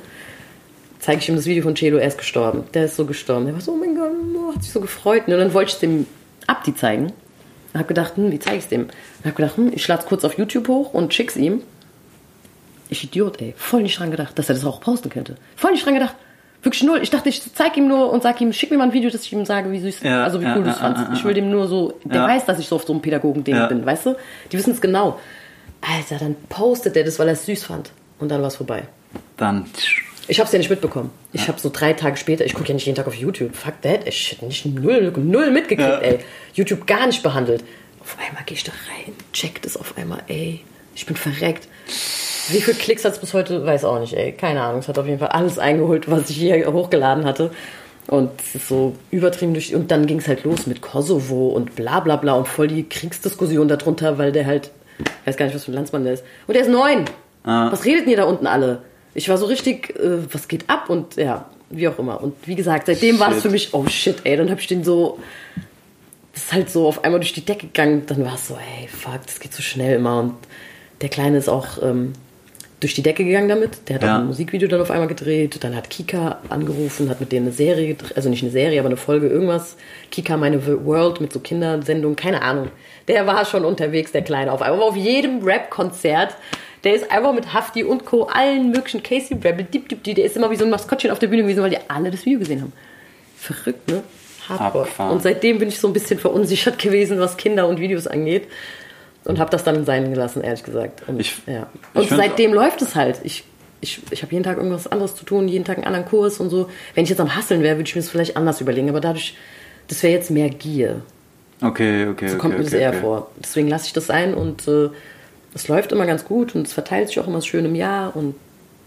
Zeige ich ihm das Video von Celo, er ist gestorben. Der ist so gestorben. Der war so, oh mein Gott, oh, hat sich so gefreut. Und dann wollte ich es dem Abdi zeigen. Und hab gedacht, hm, wie zeige ich es dem? Und hab gedacht, hm, ich lade es kurz auf YouTube hoch und schick's ihm. Ich Idiot, ey. Voll nicht dran gedacht, dass er das auch posten könnte. Voll nicht dran gedacht. Wirklich null. Ich dachte, ich zeig ihm nur und sag ihm, schick mir mal ein Video, dass ich ihm sage, wie süß, Ja, also wie ja, cool du es ja, fandst. ja, Ich will dem nur so, der Ja. weiß, dass ich so auf so einem Pädagogen-Ding Ja. bin, weißt du? Die wissen es genau. Alter, dann postet er das, weil er es süß fand. Und dann war es vorbei. Dann. Ich hab's ja nicht mitbekommen. Ich hab so drei Tage später, ich gucke ja nicht jeden Tag auf YouTube. Fuck that, ich hätte nicht null, null mitgekriegt, Ja. ey. YouTube gar nicht behandelt. Auf einmal gehe ich da rein, check das auf einmal, ey. Ich bin verreckt. Wie viele Klicks hat's bis heute, weiß auch nicht, ey. Keine Ahnung. Es hat auf jeden Fall alles eingeholt, was ich hier hochgeladen hatte. Und es ist so übertrieben durch. Und dann ging es halt los mit Kosovo und bla bla bla und voll die Kriegsdiskussion darunter, weil der halt, ich weiß gar nicht, was für ein Landsmann der ist. Und der ist neun. Ah. Was redet denn ihr da unten alle? Ich war so richtig, äh, was geht ab? Und ja, wie auch immer. Und wie gesagt, seitdem war es Shit. für mich, oh shit, ey, dann hab ich den so, das ist halt so auf einmal durch die Decke gegangen. Dann war es so, ey, fuck, das geht so schnell immer. Und der Kleine ist auch ähm, durch die Decke gegangen damit. Der hat Ja. auch ein Musikvideo dann auf einmal gedreht. Dann hat Kika angerufen, hat mit denen eine Serie gedreht, also nicht eine Serie, aber eine Folge irgendwas. Kika meine World mit so Kindersendungen, keine Ahnung. Der war schon unterwegs, der Kleine, auf einmal. Aber auf jedem Rap-Konzert. Der ist einfach mit Hafti und Co. allen möglichen Casey Rebel, dip, dip, dip, der ist immer wie so ein Maskottchen auf der Bühne gewesen, weil die alle das Video gesehen haben. Verrückt, ne? Hardcore. Abgefahren. Und seitdem bin ich so ein bisschen verunsichert gewesen, was Kinder und Videos angeht. Und habe das dann sein gelassen, ehrlich gesagt. Und, Ich- ja. ich und find's seitdem läuft es halt. Ich, ich, ich habe jeden Tag irgendwas anderes zu tun, jeden Tag einen anderen Kurs und so. Wenn ich jetzt am Hasseln wäre, würde ich mir das vielleicht anders überlegen. Aber dadurch, das wäre jetzt mehr Gier. Okay, okay, So okay. kommt mir okay, das eher okay. vor. Deswegen lasse ich das sein und äh, es läuft immer ganz gut und es verteilt sich auch immer schön im Jahr. Und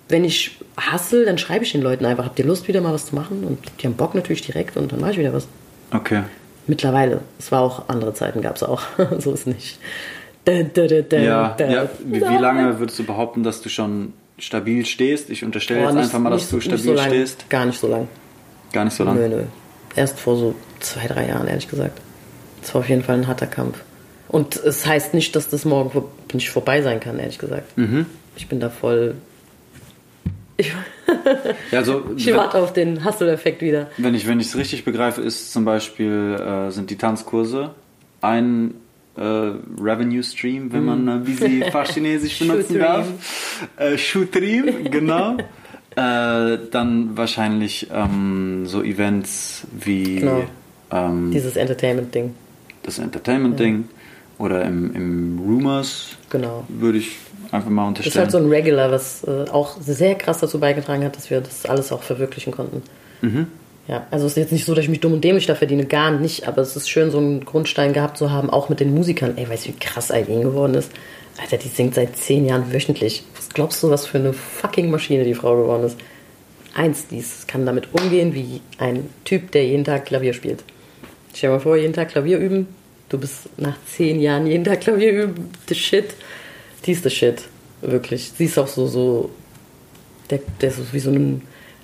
wenn ich hassel, dann schreibe ich den Leuten einfach, habt ihr Lust, wieder mal was zu machen? Und die haben Bock natürlich direkt und dann mache ich wieder was. Okay. Mittlerweile. Es war auch andere Zeiten, gab es auch. so ist nicht. Da, da, da, Ja, ja. Wie, wie lange würdest du behaupten, dass du schon stabil stehst? Ich unterstelle jetzt nicht- einfach mal, dass nicht- du stabil so lang. stehst. Gar nicht so lang. Gar nicht so lange. Nö, nö. Erst vor so zwei, drei Jahren, ehrlich gesagt. Es war auf jeden Fall ein harter Kampf. Und es heißt nicht, dass das morgen nicht vorbei sein kann, ehrlich gesagt. Mhm. Ich bin da voll. Ich, Ja, also, ich warte auf den Hustle-Effekt wieder. wenn ich wenn ich es richtig begreife, ist zum Beispiel äh, sind die Tanzkurse ein äh, Revenue Stream, wenn man äh, wie sie Fachchinesisch benutzen darf. Äh, Shootream, genau. äh, dann wahrscheinlich ähm, so Events wie Genau. ähm, Dieses Entertainment-Ding. das Entertainment-Ding oder im, im Rumors Genau. würde ich einfach mal Das ist unterstellen. halt so ein Regular, was äh, auch sehr krass dazu beigetragen hat, dass wir das alles auch verwirklichen konnten. Mhm. Ja, also es ist jetzt nicht so, dass ich mich dumm und dämlich da verdiene, gar nicht, aber es ist schön, so einen Grundstein gehabt zu haben, auch mit den Musikern. Ey, weißt du, wie krass Eileen geworden ist? Alter, die singt seit zehn Jahren wöchentlich. Was glaubst du, was für eine fucking Maschine die Frau geworden ist? Eins, die kann damit umgehen wie ein Typ, der jeden Tag Klavier spielt. Stell dir mal vor, jeden Tag Klavier üben. Du bist nach zehn Jahren jeden Tag Klavier üben. The shit. Die ist the shit. Wirklich. Sie ist auch so, so, der, der ist wie so ein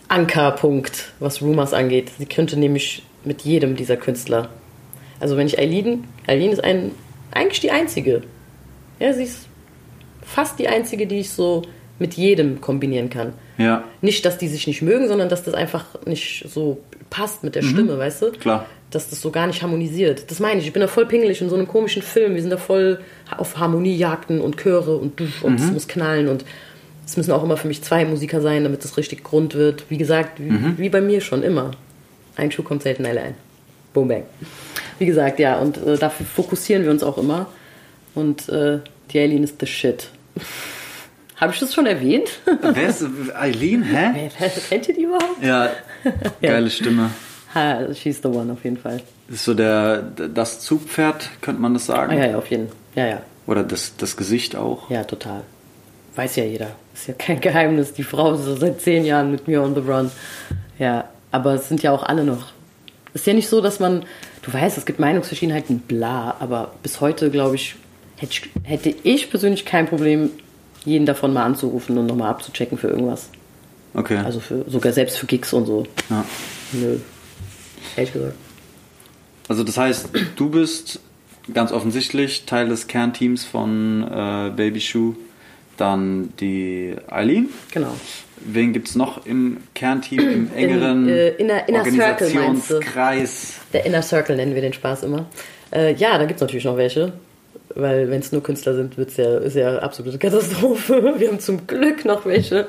Ankerpunkt, was Rumors angeht. Sie könnte nämlich mit jedem dieser Künstler. Also wenn ich Eileen, Eileen ist ein, eigentlich die einzige. Ja, sie ist fast die einzige, die ich so mit jedem kombinieren kann. Ja, Nicht, dass die sich nicht mögen, sondern dass das einfach nicht so passt mit der Stimme, weißt du? klar. Dass das so gar nicht harmonisiert. Das meine ich. Ich bin da voll pingelig in so einem komischen Film. Wir sind da voll auf Harmoniejagden und Chöre und dusch und es muss knallen und es müssen auch immer für mich zwei Musiker sein, damit es richtig Grund wird. Wie gesagt, wie, wie bei mir schon immer. Ein Schuh kommt selten allein. Boom, bang. Wie gesagt, ja, und äh, dafür fokussieren wir uns auch immer. Und äh, die Alien ist the shit. Habe ich das schon erwähnt? Wer ist Eileen, hä? Kennt ihr die überhaupt? Ja, geile Stimme. Ha, she's the one auf jeden Fall. ist so der, das Zugpferd, könnte man das sagen? Ah, ja, ja, auf jeden Fall. Ja, ja. Oder das, das Gesicht auch? Ja, total. Weiß ja jeder. Ist ja kein Geheimnis. Die Frau ist so seit zehn Jahren mit mir on the run. Ja, aber es sind ja auch alle noch. Ist ja nicht so, dass man, du weißt, es gibt Meinungsverschiedenheiten, bla, aber bis heute, glaube ich, hätte ich persönlich kein Problem, jeden davon mal anzurufen und nochmal abzuchecken für irgendwas. Okay. Also für, sogar selbst für Gigs und so. ja. Nö. Ehrlich gesagt. Also das heißt, du bist ganz offensichtlich Teil des Kernteams von äh, Baby Shoe. Dann die Eileen. Genau. Wen gibt es noch im Kernteam, im engeren äh, inner- inner Circle? Organisationskreis? Der Inner Circle nennen wir den Spaß immer. Äh, ja, da gibt es natürlich noch welche. Weil wenn es nur Künstler sind, wird's ja, ist ja absolute Katastrophe. Wir haben zum Glück noch welche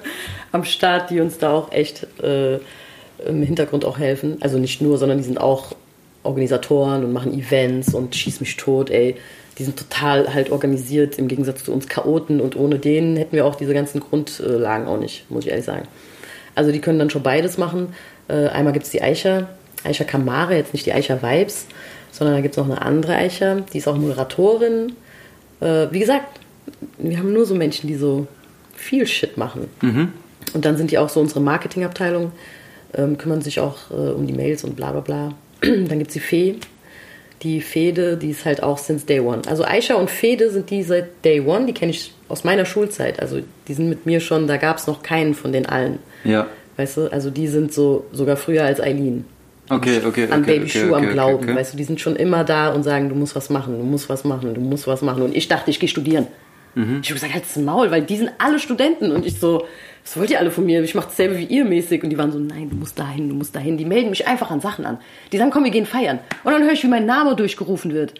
am Start, die uns da auch echt äh, im Hintergrund auch helfen. Also nicht nur, sondern die sind auch Organisatoren und machen Events und schieß mich tot, ey. Die sind total halt organisiert im Gegensatz zu uns Chaoten und ohne denen hätten wir auch diese ganzen Grundlagen auch nicht, muss ich ehrlich sagen. Also die können dann schon beides machen. Äh, einmal gibt es die Eicher, Eicher Kamare, jetzt nicht die Eicher Vibes, sondern da gibt es noch eine andere Eicher, die ist auch Moderatorin. Äh, wie gesagt, wir haben nur so Menschen, die so viel Shit machen. Und dann sind die auch so unsere Marketingabteilung, ähm, kümmern sich auch äh, um die Mails und bla bla bla. dann gibt es die Fee. Die Fede, die ist halt auch since day one. Also Aisha und Fede sind die seit day one, die kenne ich aus meiner Schulzeit. Also die sind mit mir schon, da gab es noch keinen von den allen. Ja. Weißt du, also die sind so sogar früher als Eileen. Okay, okay. An okay, Baby okay, am Glauben. Weißt du, die sind schon immer da und sagen, du musst was machen, du musst was machen, du musst was machen. Und ich dachte, ich gehe studieren. Mhm. Ich habe gesagt, halt's Maul, weil die sind alle Studenten. Und ich so, was wollt ihr alle von mir? Ich mache dasselbe wie ihr mäßig. Und die waren so, nein, du musst dahin, du musst dahin. Die melden mich einfach an Sachen an. Die sagen, komm, wir gehen feiern. Und dann höre ich, wie mein Name durchgerufen wird.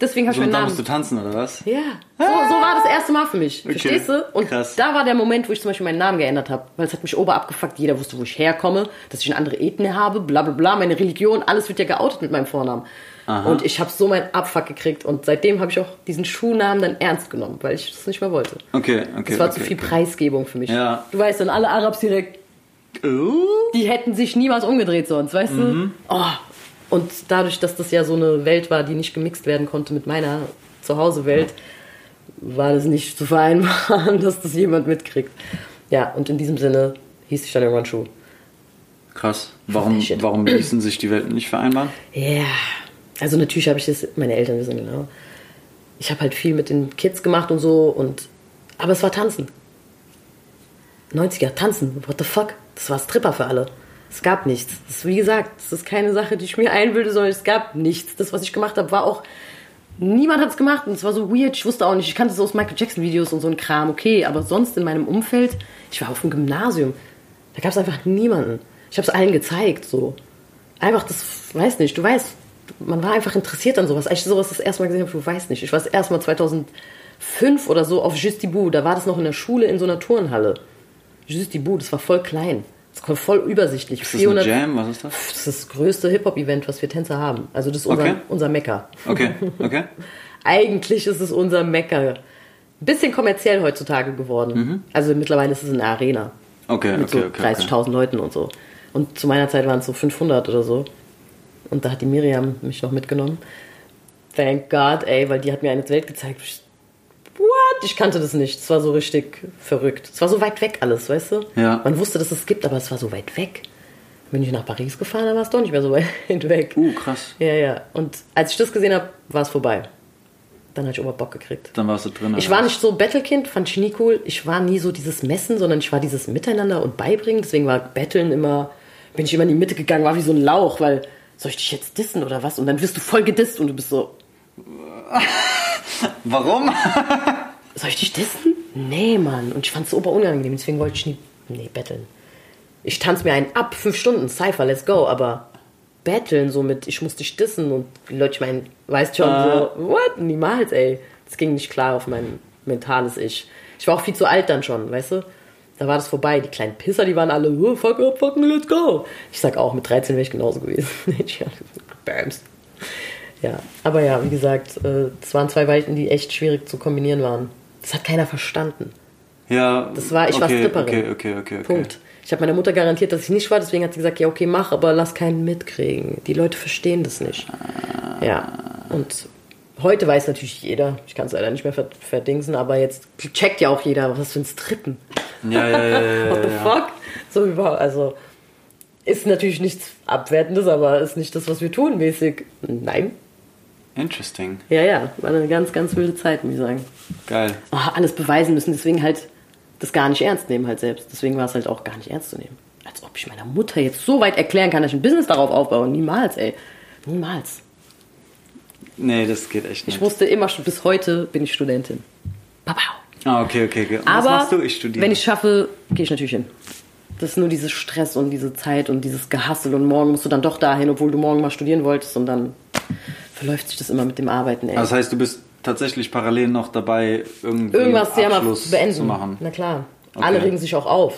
Deswegen habe So, ich meinen da Namen. musst du tanzen, oder was? Ja, so, so war das erste Mal für mich. Okay, Verstehst du? Und krass. da war der Moment, wo ich zum Beispiel meinen Namen geändert habe. Weil es hat mich ober abgefuckt. Jeder wusste, wo ich herkomme, dass ich eine andere Ethnie habe, bla bla bla. Meine Religion, alles wird ja geoutet mit meinem Vornamen. Und ich habe so meinen Abfuck gekriegt. Und seitdem habe ich auch diesen Schuhnamen dann ernst genommen, weil ich das nicht mehr wollte. Okay, okay. Es war okay, zu viel okay. Preisgebung für mich. Ja. Du weißt dann, alle Arabs direkt, Oh. die hätten sich niemals umgedreht sonst, weißt Mhm. du? Oh. Und dadurch, dass das ja so eine Welt war, die nicht gemixt werden konnte mit meiner Zuhause-Welt, war das nicht zu vereinbaren, dass das jemand mitkriegt. Ja, und in diesem Sinne hieß ich dann irgendwann Schuh. Krass. Warum, warum ließen sich die Welten nicht vereinbaren? Ja, also natürlich habe ich das, meine Eltern wissen genau. Ich habe halt viel mit den Kids gemacht und so und, aber es war Tanzen. 90er, Tanzen, what the fuck? Das war Stripper für alle. Es gab nichts. Das wie gesagt, das ist keine Sache, die ich mir einbilde, sondern es gab nichts. Das, was ich gemacht habe, war auch, niemand hat es gemacht und es war so weird. Ich wusste auch nicht, ich kannte es aus Michael Jackson Videos und so ein Kram, okay, aber sonst in meinem Umfeld, ich war auf dem Gymnasium, da gab es einfach niemanden. Ich habe es allen gezeigt, so. Einfach, das, weiß nicht, du weißt, man war einfach interessiert an sowas. Als ich sowas das erste Mal gesehen habe, du weißt nicht. Ich war das erste Mal 2005 oder so auf Justibou, da war das noch in der Schule in so einer Turnhalle. Justibou, das war voll klein. Voll übersichtlich. Ist das ein Jam? Was ist das? Das ist das größte Hip-Hop-Event, was wir Tänzer haben. Also das ist unser, Okay. unser Mecker. Okay, okay. Eigentlich ist es unser Mecker. Bisschen kommerziell heutzutage geworden. Also mittlerweile ist es eine Arena. Okay, Mit Mhm. okay, so okay. 30.000 Leuten und so. Und zu meiner Zeit waren es so 500 oder so. Und da hat die Miriam mich noch mitgenommen. Thank God, ey, weil die hat mir eine Welt gezeigt. What? Ich kannte das nicht. Es war so richtig verrückt. Es war so weit weg alles, weißt du? Ja. Man wusste, dass es gibt, aber es war so weit weg. Bin ich nach Paris gefahren, dann war es doch nicht mehr so weit weg. Uh, krass. Ja, ja. Und als ich das gesehen habe, war es vorbei. Dann hatte ich Oberbock gekriegt. Dann warst du drin. Ich war nicht so Battlekind, fand ich nie cool. Ich war nie so dieses Messen, sondern ich war dieses Miteinander und Beibringen. Deswegen war Battlen immer, bin ich immer in die Mitte gegangen, war wie so ein Lauch, weil soll ich dich jetzt dissen oder was? Und dann wirst du voll gedisst und du bist so, Warum? soll ich dich dissen? Nee, Mann. Und ich fand es super unangenehm, deswegen wollte ich nie, nee, battlen. Ich tanze mir einen ab, fünf Stunden, Cypher, let's go, aber battlen so mit, ich muss dich dissen und die Leute, ich meine, weißt schon, so, what? Niemals, ey. Das ging nicht klar auf mein mentales Ich. Ich war auch viel zu alt dann schon, weißt du? Da war das vorbei. Die kleinen Pisser, die waren alle, oh, fuck up, fuck me, let's go. Ich sag auch, mit 13 wäre ich genauso gewesen. Bams. Ja, aber ja, wie gesagt, äh, es waren zwei Welten, die echt schwierig zu kombinieren waren. Das hat keiner verstanden. Ja. Das war, ich war okay, Stripperin. Okay, okay, okay, okay. Punkt. Ich habe meiner Mutter garantiert, dass ich nicht war, deswegen hat sie gesagt, ja, okay, mach, aber lass keinen mitkriegen. Die Leute verstehen das nicht. Ja, und heute weiß natürlich jeder, ich kann es leider nicht mehr ver- verdingsen, aber jetzt checkt ja auch jeder, was für ein Strippen. Ja, ja, ja, ja, What the ja. fuck? So überhaupt, also ist natürlich nichts Abwertendes, aber ist nicht das, was wir tun, mäßig. Nein. Interesting. Ja, ja, war eine ganz, ganz wilde Zeit, muss ich sagen. Geil. Oh, alles beweisen müssen, deswegen halt das gar nicht ernst nehmen halt selbst. Deswegen war es halt auch gar nicht ernst zu nehmen. Als ob ich meiner Mutter jetzt so weit erklären kann, dass ich ein Business darauf aufbaue. Niemals, ey. Niemals. Nee, das geht echt nicht. Ich wusste immer schon, bis heute bin ich Studentin. Babau. ah, okay, okay, okay. Und Aber was machst du? Ich studiere. wenn ich schaffe, gehe ich natürlich hin. Das ist nur dieses Stress und diese Zeit und dieses Gehassel und morgen musst du dann doch dahin, obwohl du morgen mal studieren wolltest und dann verläuft sich das immer mit dem Arbeiten, ey. Also das heißt, du bist tatsächlich parallel noch dabei, irgendwie Irgendwas ja mal beenden. zu machen. Na klar. Okay. Alle regen sich auch auf.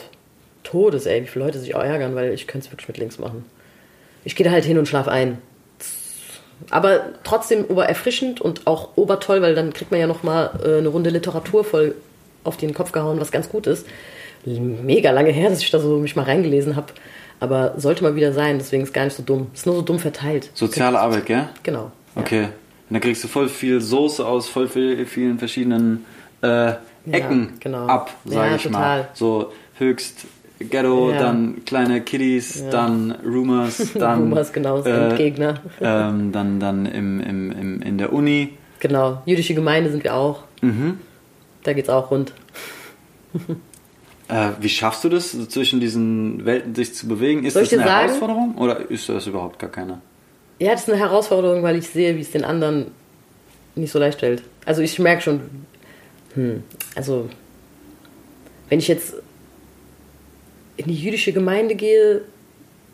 Todes, ey, wie viele Leute sich auch ärgern, weil ich könnte es wirklich mit links machen. Ich gehe da halt hin und schlaf ein. Aber trotzdem obererfrischend und auch obertoll, weil dann kriegt man ja nochmal äh, eine Runde Literatur voll auf den Kopf gehauen, was ganz gut ist. Mega lange her, dass ich da so mich mal reingelesen habe. Aber sollte mal wieder sein, deswegen ist gar nicht so dumm. Ist nur so dumm verteilt. Soziale Arbeit, gell? Genau. Okay. Und da kriegst du voll viel Soße aus voll viel, vielen verschiedenen äh, Ecken genau. ab, sag Ja, ich mal. total. So höchst Ghetto, Ja. dann kleine Kiddies, dann Rumors, dann Rumors, genau, das Endgegner. Ähm, dann dann im, im, im, in der Uni. Genau. Jüdische Gemeinde sind wir auch. Mhm. Da geht's auch rund. Äh, wie schaffst du das, so zwischen diesen Welten sich zu bewegen? Ist Soll das eine sagen? Herausforderung oder ist das überhaupt gar keine? Ja, das ist eine Herausforderung, weil ich sehe, wie es den anderen nicht so leicht fällt. Also ich merke schon, hm, also wenn ich jetzt in die jüdische Gemeinde gehe,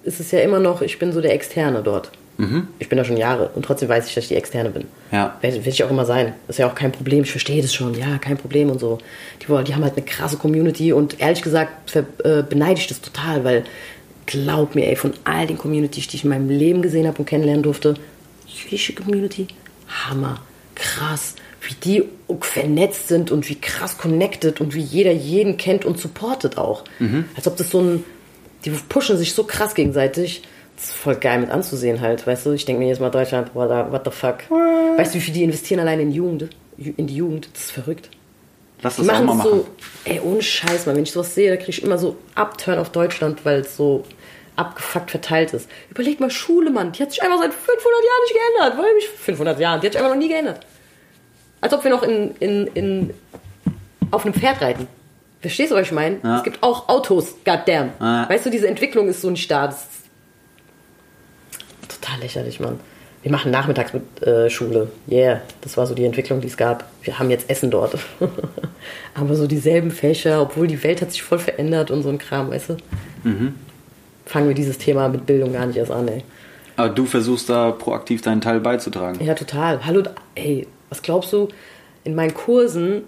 ist es ja immer noch, ich bin so der Externe dort. Ich bin da schon Jahre und trotzdem weiß ich, dass ich die Externe bin. Ja. Werde werd ich auch immer sein. ist ja auch kein Problem. Ich verstehe das schon. Ja, kein Problem und so. Die, die haben halt eine krasse Community und ehrlich gesagt äh, beneide ich das total, weil glaub mir, ey, von all den Communities, die ich in meinem Leben gesehen habe und kennenlernen durfte, jüdische Community, Hammer, krass, wie die vernetzt sind und wie krass connected und wie jeder jeden kennt und supportet auch. Als ob das so ein, die pushen sich so krass gegenseitig. Das ist voll geil mit anzusehen halt, weißt du? Ich denke mir jetzt mal Deutschland, what the, what the fuck. Weißt du, wie viel die investieren allein in Jugend? In die Jugend, das ist verrückt. Lass das auch machen mal machen. so, ey, ohne Scheiß, mal, wenn ich sowas sehe, da kriege ich immer so Upturn auf Deutschland, weil es so abgefuckt verteilt ist. Überleg mal, Schule, Mann, die hat sich einfach seit 500 Jahren nicht geändert. Wollen mich 500 Jahren, die hat sich einfach noch nie geändert. Als ob wir noch in, in, in, auf einem Pferd reiten. Verstehst du, was ich meine? Ja. Es gibt auch Autos, goddamn. Ja. Weißt du, diese Entwicklung ist so nicht da. Das ist total lächerlich, Mann. Wir machen nachmittags mit äh, Schule. Yeah, das war so die Entwicklung, die es gab. Wir haben jetzt Essen dort. Aber so dieselben Fächer, obwohl die Welt hat sich voll verändert und so ein Kram, weißt du? Fangen wir dieses Thema mit Bildung gar nicht erst an, ey. Aber du versuchst da proaktiv deinen Teil beizutragen. Ja, total. Hallo, ey, was glaubst du? In meinen Kursen,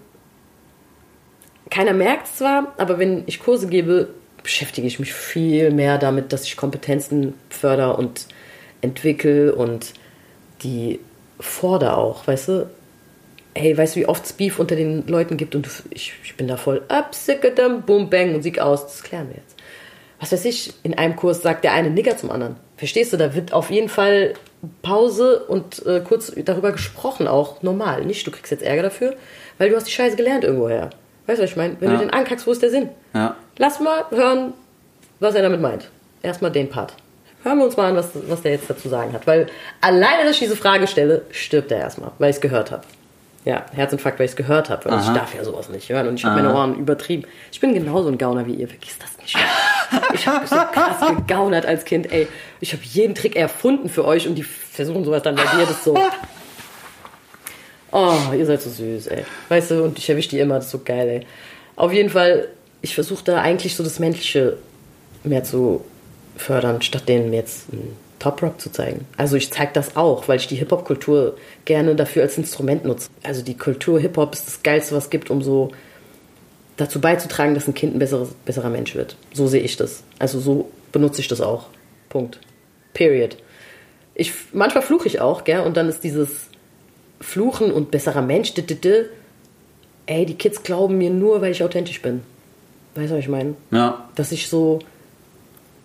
keiner merkt es zwar, aber wenn ich Kurse gebe, beschäftige ich mich viel mehr damit, dass ich Kompetenzen fördere und entwickle und die fordere auch, weißt du? Ey, weißt du, wie oft es Beef unter den Leuten gibt und du, ich, ich bin da voll up, sickadam, boom, bang, Musik aus, das klären wir jetzt. Was weiß ich, in einem Kurs sagt der eine Nigger zum anderen. Verstehst du, da wird auf jeden Fall Pause und äh, kurz darüber gesprochen, auch normal. Nicht, du kriegst jetzt Ärger dafür, weil du hast die Scheiße gelernt irgendwoher. Weißt du, was ich meine? Wenn Ja. du den ankackst, wo ist der Sinn? Ja. Lass mal hören, was er damit meint. Erstmal den Part. Hören wir uns mal an, was, was der jetzt dazu sagen hat. Weil alleine, dass ich diese Frage stelle, stirbt er erstmal, weil ich es gehört habe. Ja, Herzinfarkt, weil ich es gehört habe. Weil ich darf ja sowas nicht hören und ich habe meine Ohren übertrieben. Ich bin genauso ein Gauner wie ihr, vergiss das nicht. Ich habe so krass gegaunert als Kind, ey. Ich habe jeden Trick erfunden für euch und die versuchen sowas dann bei dir, das so. Oh, ihr seid so süß, ey. Weißt du, und ich erwische die immer, das ist so geil, ey. Auf jeden Fall, ich versuche da eigentlich so das Menschliche mehr zu fördern, statt denen jetzt einen Top-Rock zu zeigen. Also ich zeige das auch, weil ich die Hip-Hop-Kultur gerne dafür als Instrument nutze. Also die Kultur Hip-Hop ist das Geilste, was es gibt, um so dazu beizutragen, dass ein Kind ein besseres, besserer Mensch wird. So sehe ich das. Also so benutze ich das auch. Punkt. Period. Ich, manchmal fluche ich auch, gell? Und dann ist dieses Fluchen und besserer Mensch, d -d -d, ey, die Kids glauben mir nur, weil ich authentisch bin. Weißt du, was ich meine? Ja. Dass ich so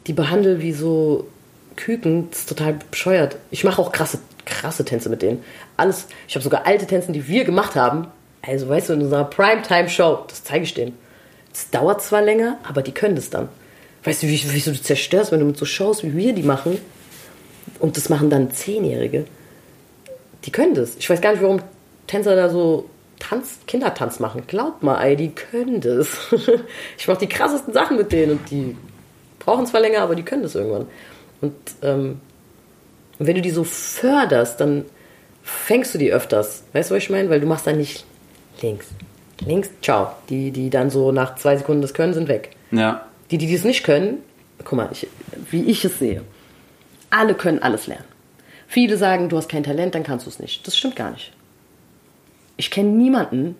die behandle wie so Küken. Das ist total bescheuert. Ich mache auch krasse, krasse Tänze mit denen. Alles. Ich habe sogar alte Tänze, die wir gemacht haben. Also, weißt du, in unserer Primetime-Show, das zeige ich denen. Es dauert zwar länger, aber die können das dann. Weißt du, wie, wie du zerstörst, wenn du mit so Shows wie wir die machen und das machen dann Zehnjährige. Die können das. Ich weiß gar nicht, warum Tänzer da so Tanz, Kindertanz machen. Glaubt mal, ey, die können das. ich mache die krassesten Sachen mit denen und die brauchen zwar länger, aber die können das irgendwann. Und ähm, wenn du die so förderst, dann fängst du die öfters. Weißt du, was ich meine? Weil du machst dann nicht links, links, ciao. Die, die dann so nach zwei Sekunden das können, sind weg. Ja. Die, die das nicht können, guck mal, ich, wie ich es sehe, alle können alles lernen. Viele sagen, du hast kein Talent, dann kannst du es nicht. Das stimmt gar nicht. Ich kenne niemanden,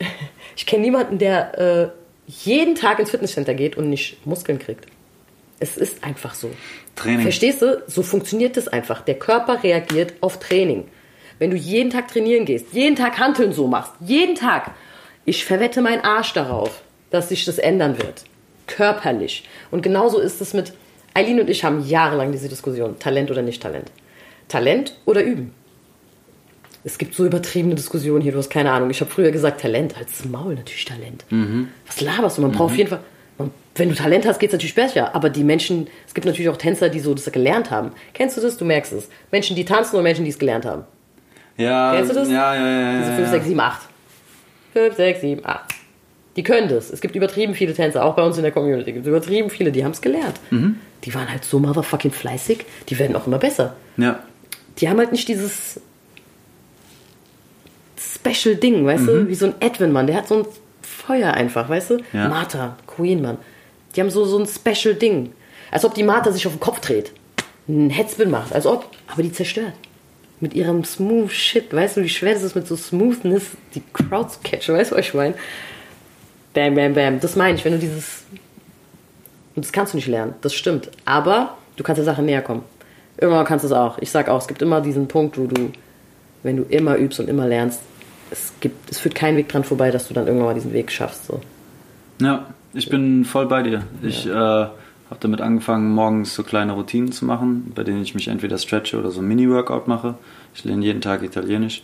ich kenne niemanden, der äh, jeden Tag ins Fitnesscenter geht und nicht Muskeln kriegt. Es ist einfach so. Training. Verstehst du? So funktioniert es einfach. Der Körper reagiert auf Training. Wenn du jeden Tag trainieren gehst, jeden Tag Hanteln so machst, jeden Tag, ich verwette meinen Arsch darauf, dass sich das ändern wird. Körperlich. Und genauso ist es mit, Eileen und ich haben jahrelang diese Diskussion, Talent oder nicht Talent. Talent oder üben. Es gibt so übertriebene Diskussionen hier, du hast keine Ahnung. Ich habe früher gesagt, Talent, als Maul natürlich Talent. Was laberst du? Man braucht auf jeden Fall, man, wenn du Talent hast, geht es natürlich besser. Aber die Menschen, es gibt natürlich auch Tänzer, die so das gelernt haben. Kennst du das? Du merkst es. Menschen, die tanzen oder Menschen, die es gelernt haben. Ja. Kennst du das? Ja, ja, ja. Diese ja, 5, ja. 6, 7, 8. 5, 6, 7, 8. Die können das. Es gibt übertrieben viele Tänzer, auch bei uns in der Community. Es gibt übertrieben viele, die haben es gelernt. Mhm. Die waren halt so motherfucking fleißig, die werden auch immer besser. Ja. Die haben halt nicht dieses Special Ding, weißt Mhm. du? Wie so ein Edwin, Mann. Der hat so ein Feuer einfach, weißt du? Ja. Martha, Queen, Mann. Die haben so, so ein Special Ding. Als ob die Martha sich auf den Kopf dreht. Einen Headspin macht. Als ob. Aber die zerstört. Mit ihrem smooth Shit. Weißt du, wie schwer das ist mit so Smoothness, die Crowds catchen. Weißt du, was ich meine? Bam, bam, bam. Das meine ich, wenn du dieses. Und das kannst du nicht lernen. Das stimmt. Aber du kannst der Sache näher kommen. Irgendwann kannst du es auch. Ich sag auch, es gibt immer diesen Punkt, wo du, wenn du immer übst und immer lernst, es gibt, es führt kein Weg dran vorbei, dass du dann irgendwann mal diesen Weg schaffst. So. Ja, ich bin voll bei dir. Ich äh, habe damit angefangen, morgens so kleine Routinen zu machen, bei denen ich mich entweder stretche oder so ein Mini-Workout mache. Ich lerne jeden Tag Italienisch.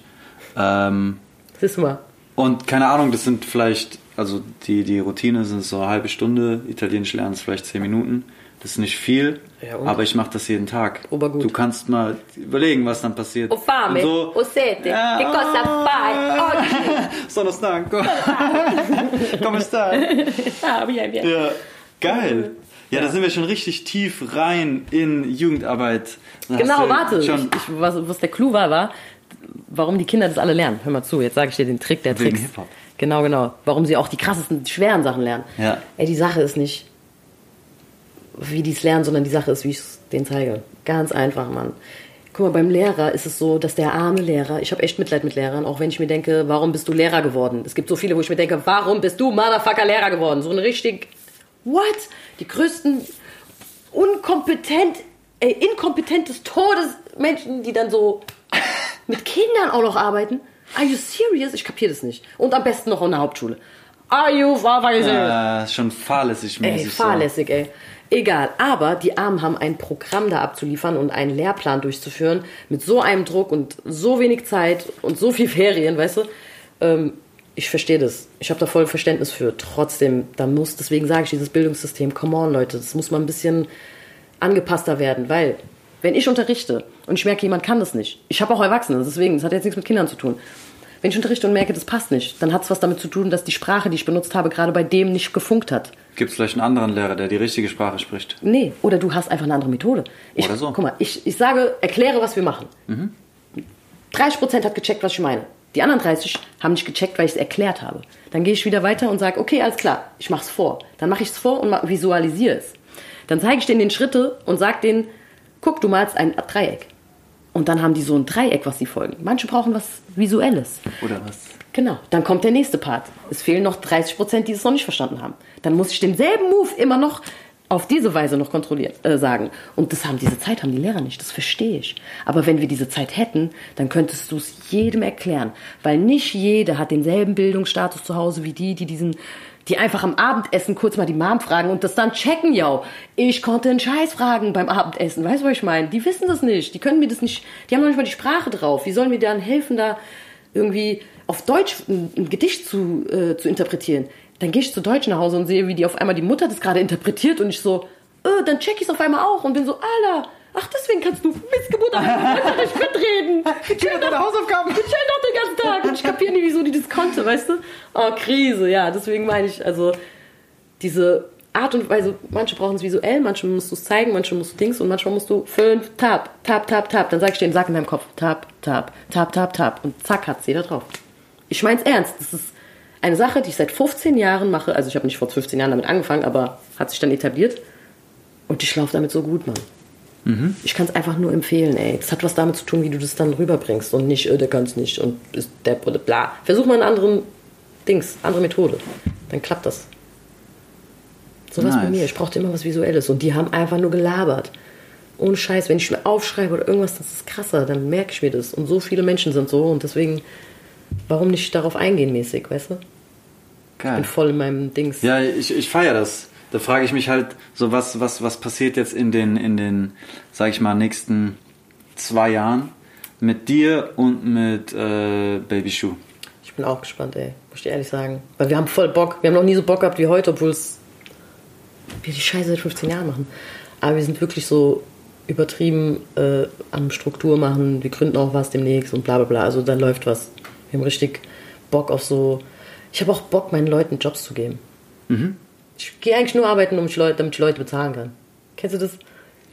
Ähm, Siehst du mal. und keine Ahnung, das sind vielleicht, also die, die Routine sind so eine halbe Stunde, Italienisch lernen ist vielleicht zehn Minuten. Das ist nicht viel, Ja, aber ich mache das jeden Tag. Obergut. Du kannst mal überlegen, was dann passiert. Ho fame, Und so, ho sete, Ja. che cosa fai oggi? Sono stanco. Come stai? Ah, bien, bien. Ja, geil. Ja, da sind wir schon richtig tief rein in Jugendarbeit. Da Genau, warte. Schon ich, was, was der Clou war, war, warum die Kinder das alle lernen. Hör mal zu, jetzt sage ich dir den Trick der Wegen Tricks. Genau, genau. Warum sie auch die krassesten, schweren Sachen lernen. Ja. Ey, die Sache ist nicht, wie die es lernen, sondern die Sache ist, wie ich es denen zeige. Ganz einfach, Mann. Guck mal, beim Lehrer ist es so, dass der arme Lehrer, ich habe echt Mitleid mit Lehrern, auch wenn ich mir denke, warum bist du Lehrer geworden? Es gibt so viele, wo ich mir denke, warum bist du Motherfucker Lehrer geworden? So ein richtig, what? Die größten unkompetent, äh, inkompetent des Todes Menschen, die dann so mit Kindern auch noch arbeiten. Are you serious? Ich kapiere das nicht. Und am besten noch in der Hauptschule. Are you fahrlässig? äh, schon fahrlässig Ey, mäßig. fahrlässig, ey. Egal, aber die Armen haben ein Programm da abzuliefern und einen Lehrplan durchzuführen mit so einem Druck und so wenig Zeit und so viel Ferien, weißt du? Ähm, ich verstehe das. Ich habe da voll Verständnis für. Trotzdem, da muss, deswegen sage ich, dieses Bildungssystem, come on, Leute, das muss mal ein bisschen angepasster werden, weil wenn ich unterrichte und ich merke, jemand kann das nicht, ich habe auch Erwachsene, deswegen, das hat jetzt nichts mit Kindern zu tun. Wenn ich unterrichte und merke, das passt nicht, dann hat es was damit zu tun, dass die Sprache, die ich benutzt habe, gerade bei dem nicht gefunkt hat. Gibt es vielleicht einen anderen Lehrer, der die richtige Sprache spricht? Nee, oder du hast einfach eine andere Methode. Ich, Oder so. Guck mal, ich, ich sage, erkläre, was wir machen. 30% hat gecheckt, was ich meine. Die anderen 30 haben nicht gecheckt, weil ich es erklärt habe. Dann gehe ich wieder weiter und sage, okay, alles klar, ich mache es vor. Dann mache ich es vor und visualisiere es. Dann zeige ich denen den Schritte und sage denen, guck, du malst ein Dreieck. Und dann haben die so ein Dreieck, was sie folgen. Manche brauchen was Visuelles. Oder was? Genau, dann kommt der nächste Part. Es fehlen noch 30 Prozent, die es noch nicht verstanden haben. Dann muss ich denselben Move immer noch auf diese Weise noch kontrolliert äh, sagen. Und das haben diese Zeit haben die Lehrer nicht. Das verstehe ich. Aber wenn wir diese Zeit hätten, dann könntest du es jedem erklären, weil nicht jeder hat denselben Bildungsstatus zu Hause wie die, die diesen die einfach am Abendessen kurz mal die Mom fragen und das dann checken, yo. Ich konnte einen Scheiß fragen beim Abendessen. Weißt du, was ich meine? Die wissen das nicht. Die können mir das nicht, die haben noch nicht mal die Sprache drauf. Wie sollen mir dann helfen, da irgendwie auf Deutsch ein, ein Gedicht zu, äh, zu interpretieren? Dann gehe ich zu Deutsch nach Hause und sehe, wie die auf einmal die Mutter das gerade interpretiert und ich so, äh, dann check ich es auf einmal auch und bin so, Alter, ach, deswegen kannst du Missgeburt einfach nicht mitreden. Gib mir deine Hausaufgaben. Ich chill doch den ganzen Tag und ich kapiere nicht, wieso die das konnte, weißt du? Oh, Krise, ja, deswegen meine ich, also diese Art und Weise, manche brauchen es visuell, manche musst du es zeigen, manche musst du Dings und manchmal musst du fünf, tap, tap, tap, tap, dann sag ich dir, sag in deinem Kopf, tap, tap, tap, tap, tap und zack, hat's jeder drauf. Ich mein's ernst, das ist eine Sache, die ich seit 15 Jahren mache, also ich habe nicht vor 15 Jahren damit angefangen, aber hat sich dann etabliert und ich laufe damit so gut, Mann. Ich kann es einfach nur empfehlen, ey. Das hat was damit zu tun, wie du das dann rüberbringst und nicht, äh, der kann es nicht und ist der bla. Versuch mal einen anderen Dings, andere Methode. Dann klappt das. So was bei mir. Ich brauchte immer was Visuelles und die haben einfach nur gelabert. Ohne Scheiß, wenn ich mir aufschreibe oder irgendwas, das ist krasser, dann merke ich mir das. Und so viele Menschen sind so und deswegen, warum nicht darauf eingehen mäßig, weißt du? Ich Geil. bin voll in meinem Dings. Ja, ich, ich feiere das. Da frage ich mich halt, so was, was, was passiert jetzt in den, in den, sag ich mal, nächsten zwei Jahren mit dir und mit äh, Baby Shoe. Ich bin auch gespannt, ey. Muss ich ehrlich sagen. Weil wir haben voll Bock. Wir haben noch nie so Bock gehabt wie heute, obwohl es wir die Scheiße seit 15 Jahren machen. Aber wir sind wirklich so übertrieben äh, am Struktur machen. Wir gründen auch was demnächst und bla bla bla. Also da läuft was. Wir haben richtig Bock auf so. Ich habe auch Bock, meinen Leuten Jobs zu geben. Ich gehe eigentlich nur arbeiten, um ich Leute, damit ich Leute bezahlen kann. Kennst du das?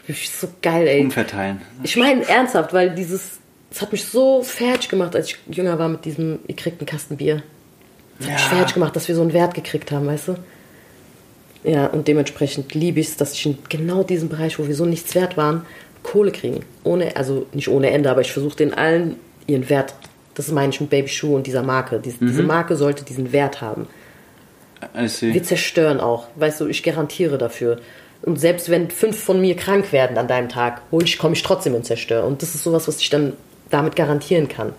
Das ist so geil, ey. Umverteilen. Ich meine ernsthaft, weil dieses, es hat mich so fertig gemacht, als ich jünger war mit diesem, ihr kriegt einen Kasten Bier. Das hat mich Ja. fertig gemacht, dass wir so einen Wert gekriegt haben, weißt du? Ja, und dementsprechend liebe ich es, dass ich in genau diesem Bereich, wo wir so nichts wert waren, Kohle kriegen. Ohne, also nicht ohne Ende, aber ich versuche den allen ihren Wert, das meine ich mit Baby Shoe und dieser Marke. Dies, Diese Marke sollte diesen Wert haben. Wir zerstören auch. Weißt du, ich garantiere dafür. Und selbst wenn fünf von mir krank werden an deinem Tag, hol ich, komme ich trotzdem und zerstöre. Und das ist sowas, was ich dann damit garantieren kann.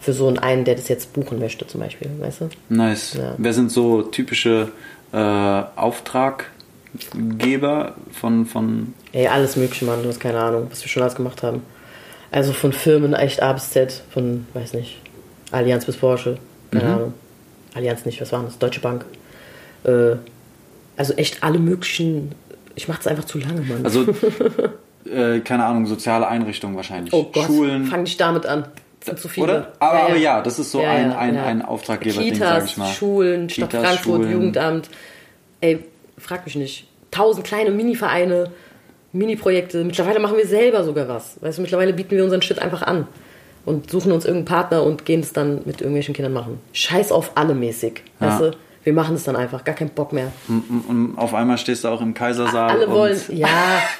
Für so einen, einen, der das jetzt buchen möchte, zum Beispiel. Weißt du? Nice. Ja. Wer sind so typische äh, Auftraggeber von, von Ey, alles Mögliche, Mann. Du hast keine Ahnung, was wir schon alles gemacht haben. Also von Firmen echt A bis Z, von, weiß nicht, Allianz bis Porsche. Keine Ahnung. Allianz nicht, was war das? Deutsche Bank. Äh, also echt alle möglichen. Ich mach's einfach zu lange, Mann. Also, äh, keine Ahnung, soziale Einrichtungen wahrscheinlich. Oh Gott, Schulen. fang nicht damit an. Das sind zu viele. Oder? Aber, aber ja, das ist so Ja, ein, ja, ein, ja. ein Auftraggeber-Ding, Kitas, sag ich mal. Schulen, Stadt Kitas, Frankfurt, Schulen. Jugendamt. Ey, frag mich nicht. Tausend kleine Mini-Vereine, Mini-Projekte. Mittlerweile machen wir selber sogar was. Weißt du, mittlerweile bieten wir unseren Shit einfach an. Und suchen uns irgendeinen Partner und gehen es dann mit irgendwelchen Kindern machen. Scheiß auf alle mäßig. Weißt Ja. du? Wir machen es dann einfach. Gar keinen Bock mehr. Und, und auf einmal stehst du auch im Kaisersaal. Alle wollen, ja,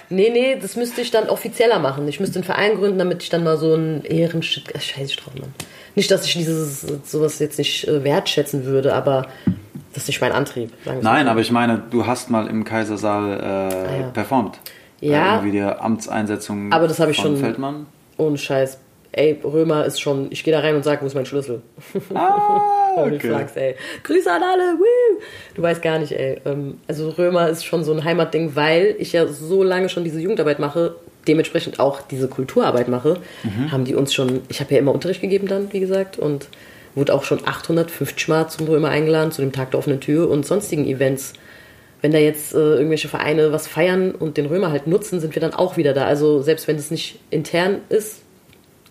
nee, nee, das müsste ich dann offizieller machen. Ich müsste einen Verein gründen, damit ich dann mal so einen Ehrenshit, äh, scheiße ich drauf, Mann. Nicht, dass ich dieses, sowas jetzt nicht äh, wertschätzen würde, aber das ist nicht mein Antrieb. Nein, aber ich meine, du hast mal im Kaisersaal äh, Ah, ja. performt. Ja. Bei irgendwie der Amtseinsetzung Aber das habe ich schon- Feldmann. Ohne Scheiß. Ey, Römer ist schon, ich gehe da rein und sage, wo ist mein Schlüssel? Ah, okay. Flachs, ey. Grüße an alle, woo! Du weißt gar nicht, ey. Ähm, Also Römer ist schon so ein Heimatding, weil ich ja so lange schon diese Jugendarbeit mache, dementsprechend auch diese Kulturarbeit mache, Mhm. haben die uns schon, ich habe ja immer Unterricht gegeben dann, wie gesagt, und wurde auch schon 850 Mal zum Römer eingeladen, zu dem Tag der offenen Tür und sonstigen Events. Wenn da jetzt äh, irgendwelche Vereine was feiern und den Römer halt nutzen, sind wir dann auch wieder da. Also selbst wenn es nicht intern ist,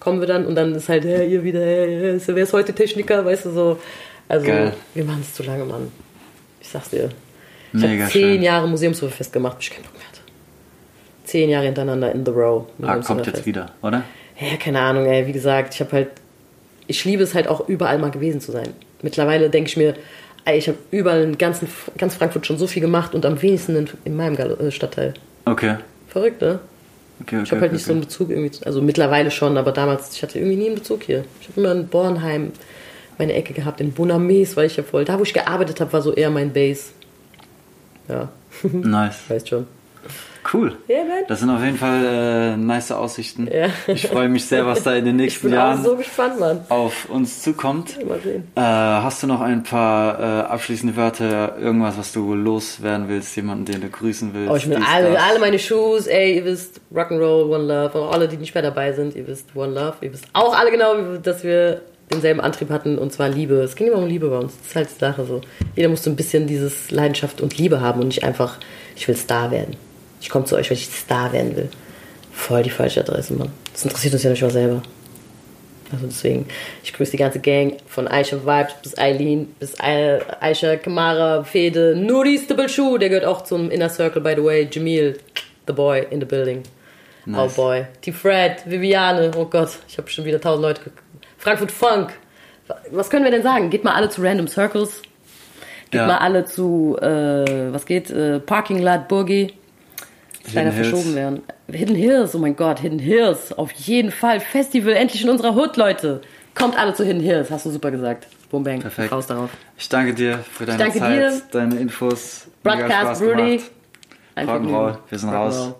kommen wir dann und dann ist halt, hey, ihr wieder, hey, wer ist heute Techniker, weißt du so. Also Geil. wir machen es zu lange, Mann. Ich sag's dir. Ich habe zehn schön. Jahre Museumsfest gemacht, bis ich keinen Bock mehr hatte. Zehn Jahre hintereinander in the row. Ah, kommt jetzt wieder, oder? Ja, keine Ahnung, ey. Wie gesagt, ich habe halt. Ich liebe es halt auch überall mal gewesen zu sein. Mittlerweile denke ich mir, ey, ich habe überall in ganzen, ganz Frankfurt schon so viel gemacht und am wenigsten in, in meinem äh, Stadtteil. Okay. Verrückt, ne? Okay, okay Ich habe halt okay, nicht so einen. Bezug irgendwie. Also mittlerweile schon, aber damals, ich hatte irgendwie nie einen Bezug hier. Ich habe immer in Bornheim meine Ecke gehabt, in Bonames war ich ja voll. Da, wo ich gearbeitet habe, war so eher mein Base. Ja, Nice. weißt schon. Cool. Ja, man. Das sind auf jeden Fall äh, nice Aussichten. Ja. Ich freue mich sehr, was da in den Ich nächsten bin auch Jahren so gespannt, Mann. auf uns zukommt. Mal sehen. Äh, hast du noch ein paar äh, abschließende Wörter, irgendwas, was du loswerden willst, jemanden, den du grüßen willst? Oh, ich will alle, alle meine Shoes, ey, ihr wisst, Rock'n'Roll, One Love, und alle, die nicht mehr dabei sind, ihr wisst, One Love, ihr wisst auch alle genau, dass wir denselben Antrieb hatten, und zwar Liebe. Es ging immer um Liebe bei uns, das ist halt die Sache so. Jeder muss so ein bisschen dieses Leidenschaft und Liebe haben und nicht einfach, ich will Star werden. Ich komme zu euch, weil ich Star werden will. Voll die falsche Adresse, Mann. Das interessiert uns ja nicht mal selber. Also deswegen, ich grüße die ganze Gang von Aisha Vibes bis Eileen, bis Ai- Aisha Kamara, Fede, Nuri Stibble Shoe, der gehört auch zum Inner Circle, by the way. Jamil, the boy in the building. Nice. Oh boy. Die Fred, Viviane, oh Gott, ich habe schon wieder tausend Leute. ge- Frankfurt Funk. Was können wir denn sagen? Geht mal alle zu Random Circles. Geht Ja. mal alle zu, äh, was geht? Äh, Parking Lot Burgi. Leider Hills. verschoben werden. Hidden Hills, oh mein Gott, Hidden Hills. Auf jeden Fall. Festival, endlich in unserer Hood, Leute. Kommt alle zu Hidden Hills, hast du super gesagt. Boom bang, Perfekt. raus darauf. Ich danke dir für deine danke Zeit, dir. deine Infos. Broadcast. Ein Rock'n'Roll, wir sind raus.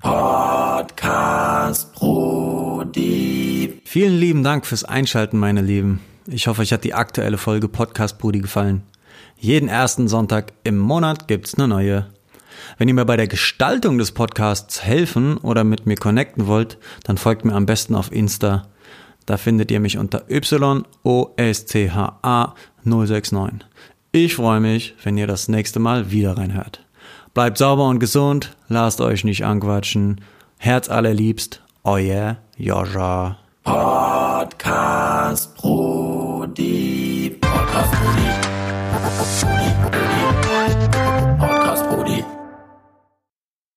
Podcast Brody. Vielen lieben Dank fürs Einschalten, meine Lieben. Ich hoffe, euch hat die aktuelle Folge Podcast Brudi gefallen. Jeden ersten Sonntag im Monat gibt's eine neue. Wenn ihr mir bei der Gestaltung des Podcasts helfen oder mit mir connecten wollt, dann folgt mir am besten auf Insta. Da findet ihr mich unter YOSCHA069. Ich freue mich, wenn ihr das nächste Mal wieder reinhört. Bleibt sauber und gesund, lasst euch nicht anquatschen. Herz allerliebst, euer Joscha. Podcast Brody. Podcast Brody. Podcast Brody. Podcast Brody.